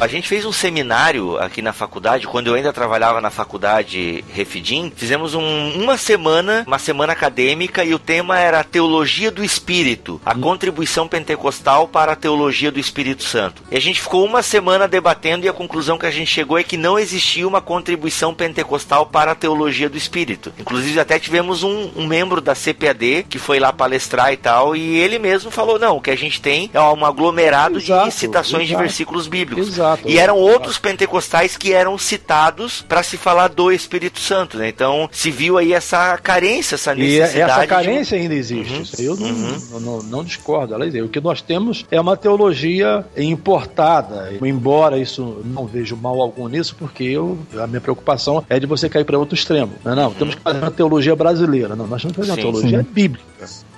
A gente fez um seminário aqui na faculdade, quando eu ainda trabalhava na faculdade Refidim. Fizemos um- uma semana, uma semana acadêmica, e o tema era Teologia do Espírito, a contribuição pentecostal para a teologia do Espírito Santo. E a gente ficou uma semana debatendo, e a conclusão que a gente chegou é que não existia uma contribuição pentecostal para a teologia do Espírito. Inclusive, até tivemos um, um membro da CPAD que foi lá palestrar e tal, e ele mesmo falou: não, o que a gente tem é um aglomerado Exato, de citações de exato. versículos bíblicos. Exato. E eram outros pentecostais que eram citados para se falar do Espírito Santo, né? Então se viu aí essa carência, essa E necessidade. essa de- carência ainda existe. Isso aí eu não, não, não- não discordo. Ela existe. O que nós temos é uma teologia importada. Embora isso não vejo mal algum nisso, porque eu, a minha preocupação é de você cair para outro extremo. Não, não, temos que fazer uma teologia brasileira. Não, nós temos que fazer Sim. uma teologia Sim. bíblica.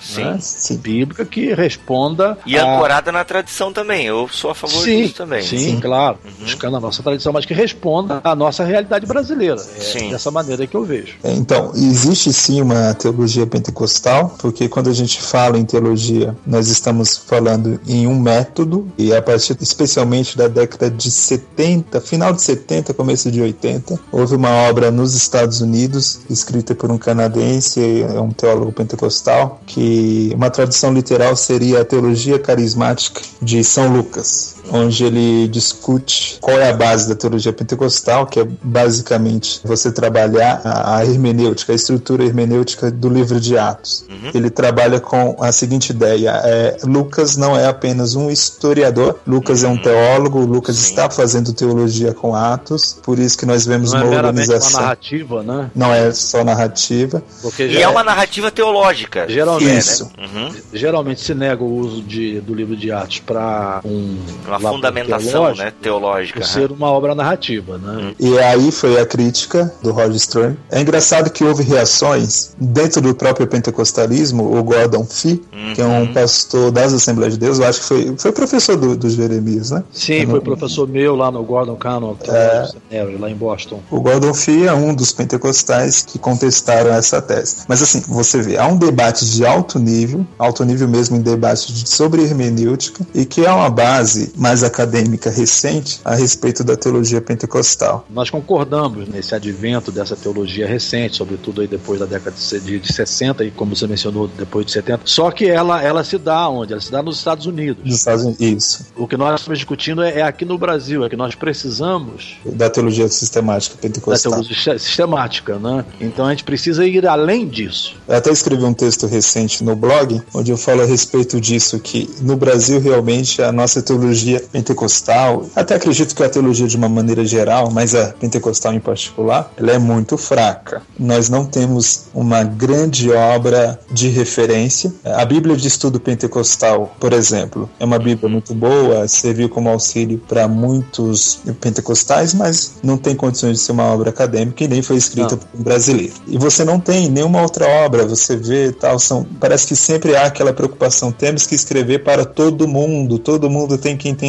Sim. né? Sim. Bíblica que responda E a- ancorada na tradição também. Eu sou a favor Sim, disso também. sim, claro, buscando a nossa tradição, mas que responda à nossa realidade brasileira. É Sim. dessa maneira que eu vejo. É, Então, existe sim uma teologia pentecostal, porque quando a gente fala em teologia, nós estamos falando em um método, e a partir especialmente da década de 70, final de 70, começo de 80, houve uma obra nos Estados Unidos, escrita por um canadense, é um teólogo pentecostal, que uma tradução literal seria a teologia carismática de São Lucas, onde ele discute qual é a base da teologia pentecostal, que é basicamente você trabalhar a, hermenêutica, a estrutura hermenêutica do livro de Atos. Ele trabalha com a seguinte ideia: é, Lucas não é apenas um historiador, Lucas é um teólogo, Lucas está fazendo teologia com Atos, por isso que nós vemos Não é uma uma organização. narrativa, né? Não é só narrativa. Porque E já é uma narrativa teológica. Geralmente, Isso. Uhum. geralmente se nega o uso de, do livro de Atos para um Uma labor fundamentação teológico, né, teológica. por aham. ser uma obra narrativa, né? E aí foi a crítica do Roger Stern. É engraçado que houve reações dentro do próprio pentecostalismo. O Gordon Fee, que é um pastor das Assembleias de Deus, eu acho que foi, foi professor do, dos Jeremias, né? Sim, Eu foi não- professor meu lá no Gordon Cannon, É. Seminary, lá em Boston. O Gordon Fee é um dos pentecostais que contestaram essa tese. Mas assim, você vê, há um debate de alto alto nível, alto nível mesmo em debate de- sobre hermenêutica, e que é uma base mais acadêmica recente a respeito da teologia pentecostal. Nós concordamos nesse advento dessa teologia recente, sobretudo aí depois da década de, de, de 60 e como você mencionou, depois de 70. Só que ela, ela se dá onde? Ela se dá nos Estados Unidos. Dos Estados Unidos, isso, O que nós estamos discutindo é, é aqui no Brasil, é que nós precisamos da teologia sistemática da pentecostal. teologia sistemática, né? Então a gente precisa ir além disso. Eu até escrevi um texto recente no blog, onde eu falo a respeito disso, que no Brasil realmente a nossa teologia pentecostal, até acredito que a teologia de uma maneira geral, mas a pentecostal em particular, ela é muito fraca. Nós não temos uma grande obra de referência. A Bíblia de Estudo Pentecostal, por exemplo, é uma Bíblia muito boa, serviu como auxílio para muitos pentecostais, mas não tem condições de ser uma obra acadêmica e nem foi escrita Não. por um brasileiro. E você não tem nenhuma outra obra, você vê tal, são, parece que sempre há aquela preocupação, temos que escrever para todo mundo, todo mundo tem que entender.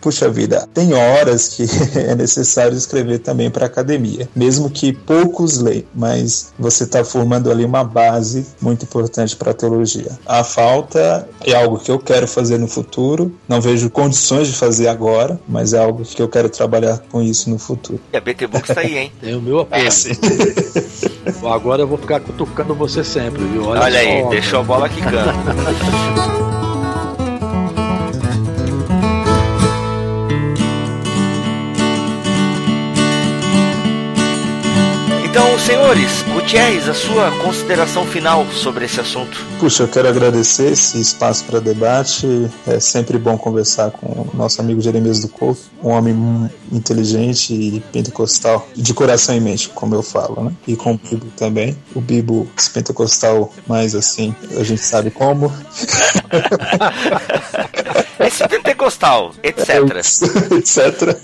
Puxa vida, tem horas que <laughs> é necessário escrever também para a academia, mesmo que poucos leiam, mas você está formando ali uma base muito importante para a teologia. A falta é algo que eu quero fazer no futuro, não vejo condições de fazer agora, mas é algo que eu quero trabalhar com isso no futuro. E a BT Books tá aí, hein? Tem <laughs> o meu apoio. <laughs> Agora eu vou ficar cutucando você sempre, viu? Olha, só, aí, ó. deixou a bola quicando. Senhores, Gutierrez, a sua consideração final sobre esse assunto. Puxa, eu quero agradecer esse espaço para debate. É sempre bom conversar com o nosso amigo Jeremias do Couto, um homem inteligente e pentecostal, de coração e mente, como eu falo, né? E com o Bibo também. O Bibo pentecostal, mais assim, a gente sabe como. <laughs> Esse pentecostal, etc. <laughs> etc.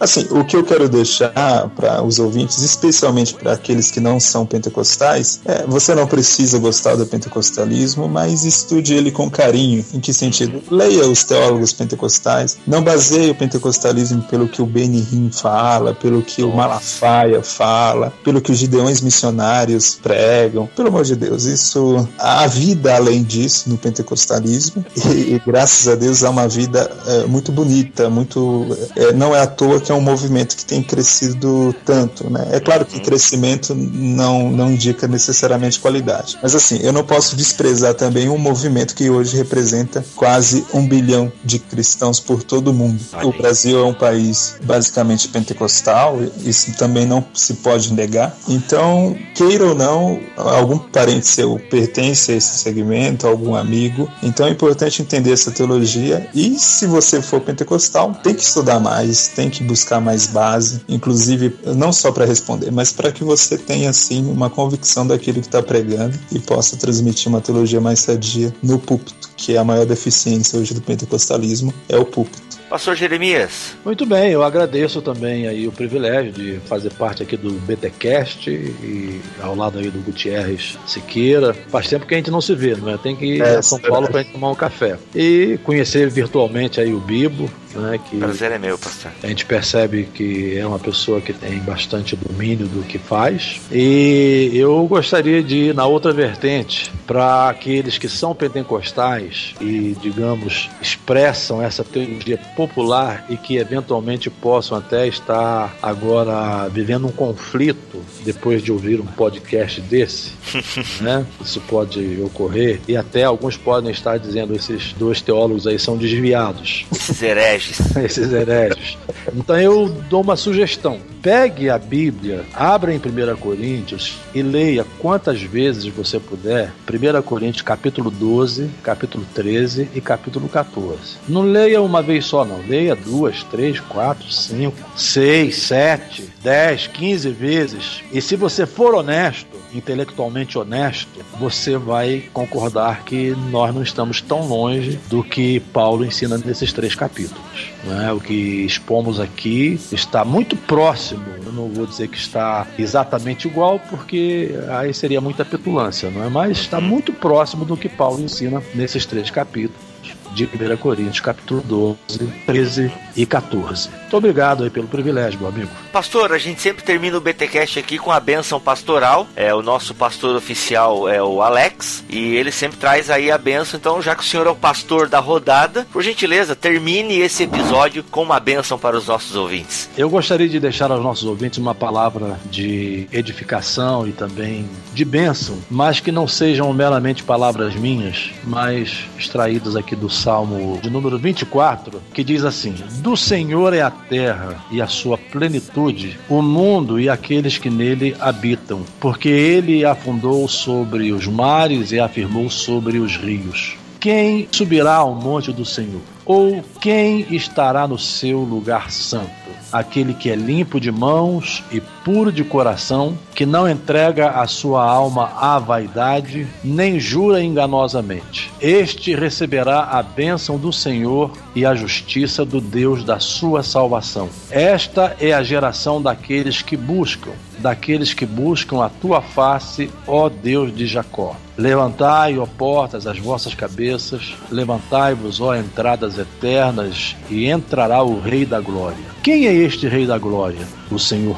Assim, o que eu quero deixar para os ouvintes, especialmente para aqueles que não são pentecostais, é você não precisa gostar do pentecostalismo, mas estude ele com carinho. Em que sentido? Leia os teólogos pentecostais, não baseie o pentecostalismo pelo que o Benihim fala, pelo que o Malafaia fala, pelo que os gideões missionários pregam. Pelo amor de Deus, isso há vida além disso no pentecostalismo e, e graças a Deus há uma vida é, muito bonita, muito é, não é à toa que é um movimento que tem crescido tanto, né? É claro que crescimento não não indica necessariamente qualidade, mas assim eu não posso desprezar também um movimento que hoje representa quase um bilhão de cristãos por todo o mundo. O Brasil é um país basicamente pentecostal, isso também não se pode negar. Então, queira ou não, algum parente seu pertence a esse segmento, algum amigo. Então é importante entender essa teologia e se você for pentecostal, tem que estudar mais, tem que buscar mais base, inclusive não só para responder, mas para que você tenha assim uma convicção daquilo que está pregando e possa transmitir uma teologia mais sadia no púlpito, que é a maior deficiência hoje do pentecostalismo, é o púlpito. Pastor Jeremias, Muito bem, eu agradeço também aí o privilégio de fazer parte aqui do BTcast e ao lado aí do Gutierrez Siqueira. Faz tempo que a gente não se vê, não é? Tem que ir É, a São é Paulo verdade. pra gente tomar um café. E conhecer virtualmente aí o Bibo, né? Que prazer é meu, pastor. a gente percebe que é uma pessoa que tem bastante domínio do que faz. E eu gostaria de ir na outra vertente para aqueles que são pentecostais e, digamos, expressam essa teologia popular e que eventualmente possam até estar agora vivendo um conflito depois de ouvir um podcast desse, <laughs> né? Isso pode ocorrer e até alguns podem estar dizendo esses dois teólogos aí são desviados Esses hereges. <laughs> esses hereges. Então eu dou uma sugestão. Pegue a Bíblia, abra em 1 Coríntios e leia quantas vezes você puder 1 Coríntios capítulo 12, capítulo 13 e capítulo 14. Não leia uma vez só, não. Leia duas, três, quatro, cinco, seis, sete, dez, quinze vezes. E se você for honesto, intelectualmente honesto, você vai concordar que nós não estamos tão longe do que Paulo ensina nesses três capítulos. né? O que expomos aqui está muito próximo, eu não vou dizer que está exatamente igual, porque aí seria muita petulância, não é? mas está muito próximo do que Paulo ensina nesses três capítulos. De 1 Coríntios, capítulo 12, 13 e 14. Muito obrigado aí pelo privilégio, meu amigo. Pastor, a gente sempre termina o BTcast aqui com a bênção pastoral. É o nosso pastor oficial é o Alex e ele sempre traz aí a bênção. Então, já que o senhor é o pastor da rodada, por gentileza, termine esse episódio com uma bênção para os nossos ouvintes. Eu gostaria de deixar aos nossos ouvintes uma palavra de edificação e também de bênção, mas que não sejam meramente palavras minhas, mas extraídas aqui do Salmo de número 24, que diz assim: Do Senhor é a terra e a sua plenitude, o mundo e aqueles que nele habitam, porque ele afundou sobre os mares e afirmou sobre os rios. Quem subirá ao monte do Senhor? Ou quem estará no seu lugar santo? aquele que é limpo de mãos e puro de coração, que não entrega a sua alma à vaidade, nem jura enganosamente. Este receberá a bênção do Senhor e a justiça do Deus da sua salvação. Esta é a geração daqueles que buscam, daqueles que buscam a tua face, ó Deus de Jacó. Levantai, ó portas, as vossas cabeças, levantai-vos, ó entradas eternas, e entrará o Rei da Glória. Quem é este Rei da Glória? O Senhor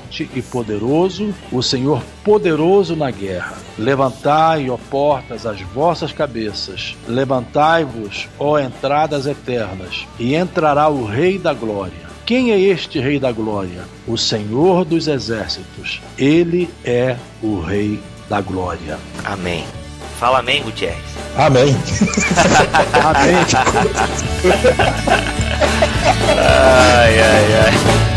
forte e poderoso, o Senhor poderoso na guerra. Levantai, ó portas, as vossas cabeças, levantai-vos, ó entradas eternas, e entrará o Rei da Glória. Quem é este Rei da Glória? O Senhor dos Exércitos. Ele é o Rei da Glória. Amém. Fala amém, Gutierrez. Amém. Amém. <laughs> Ai, ai, ai.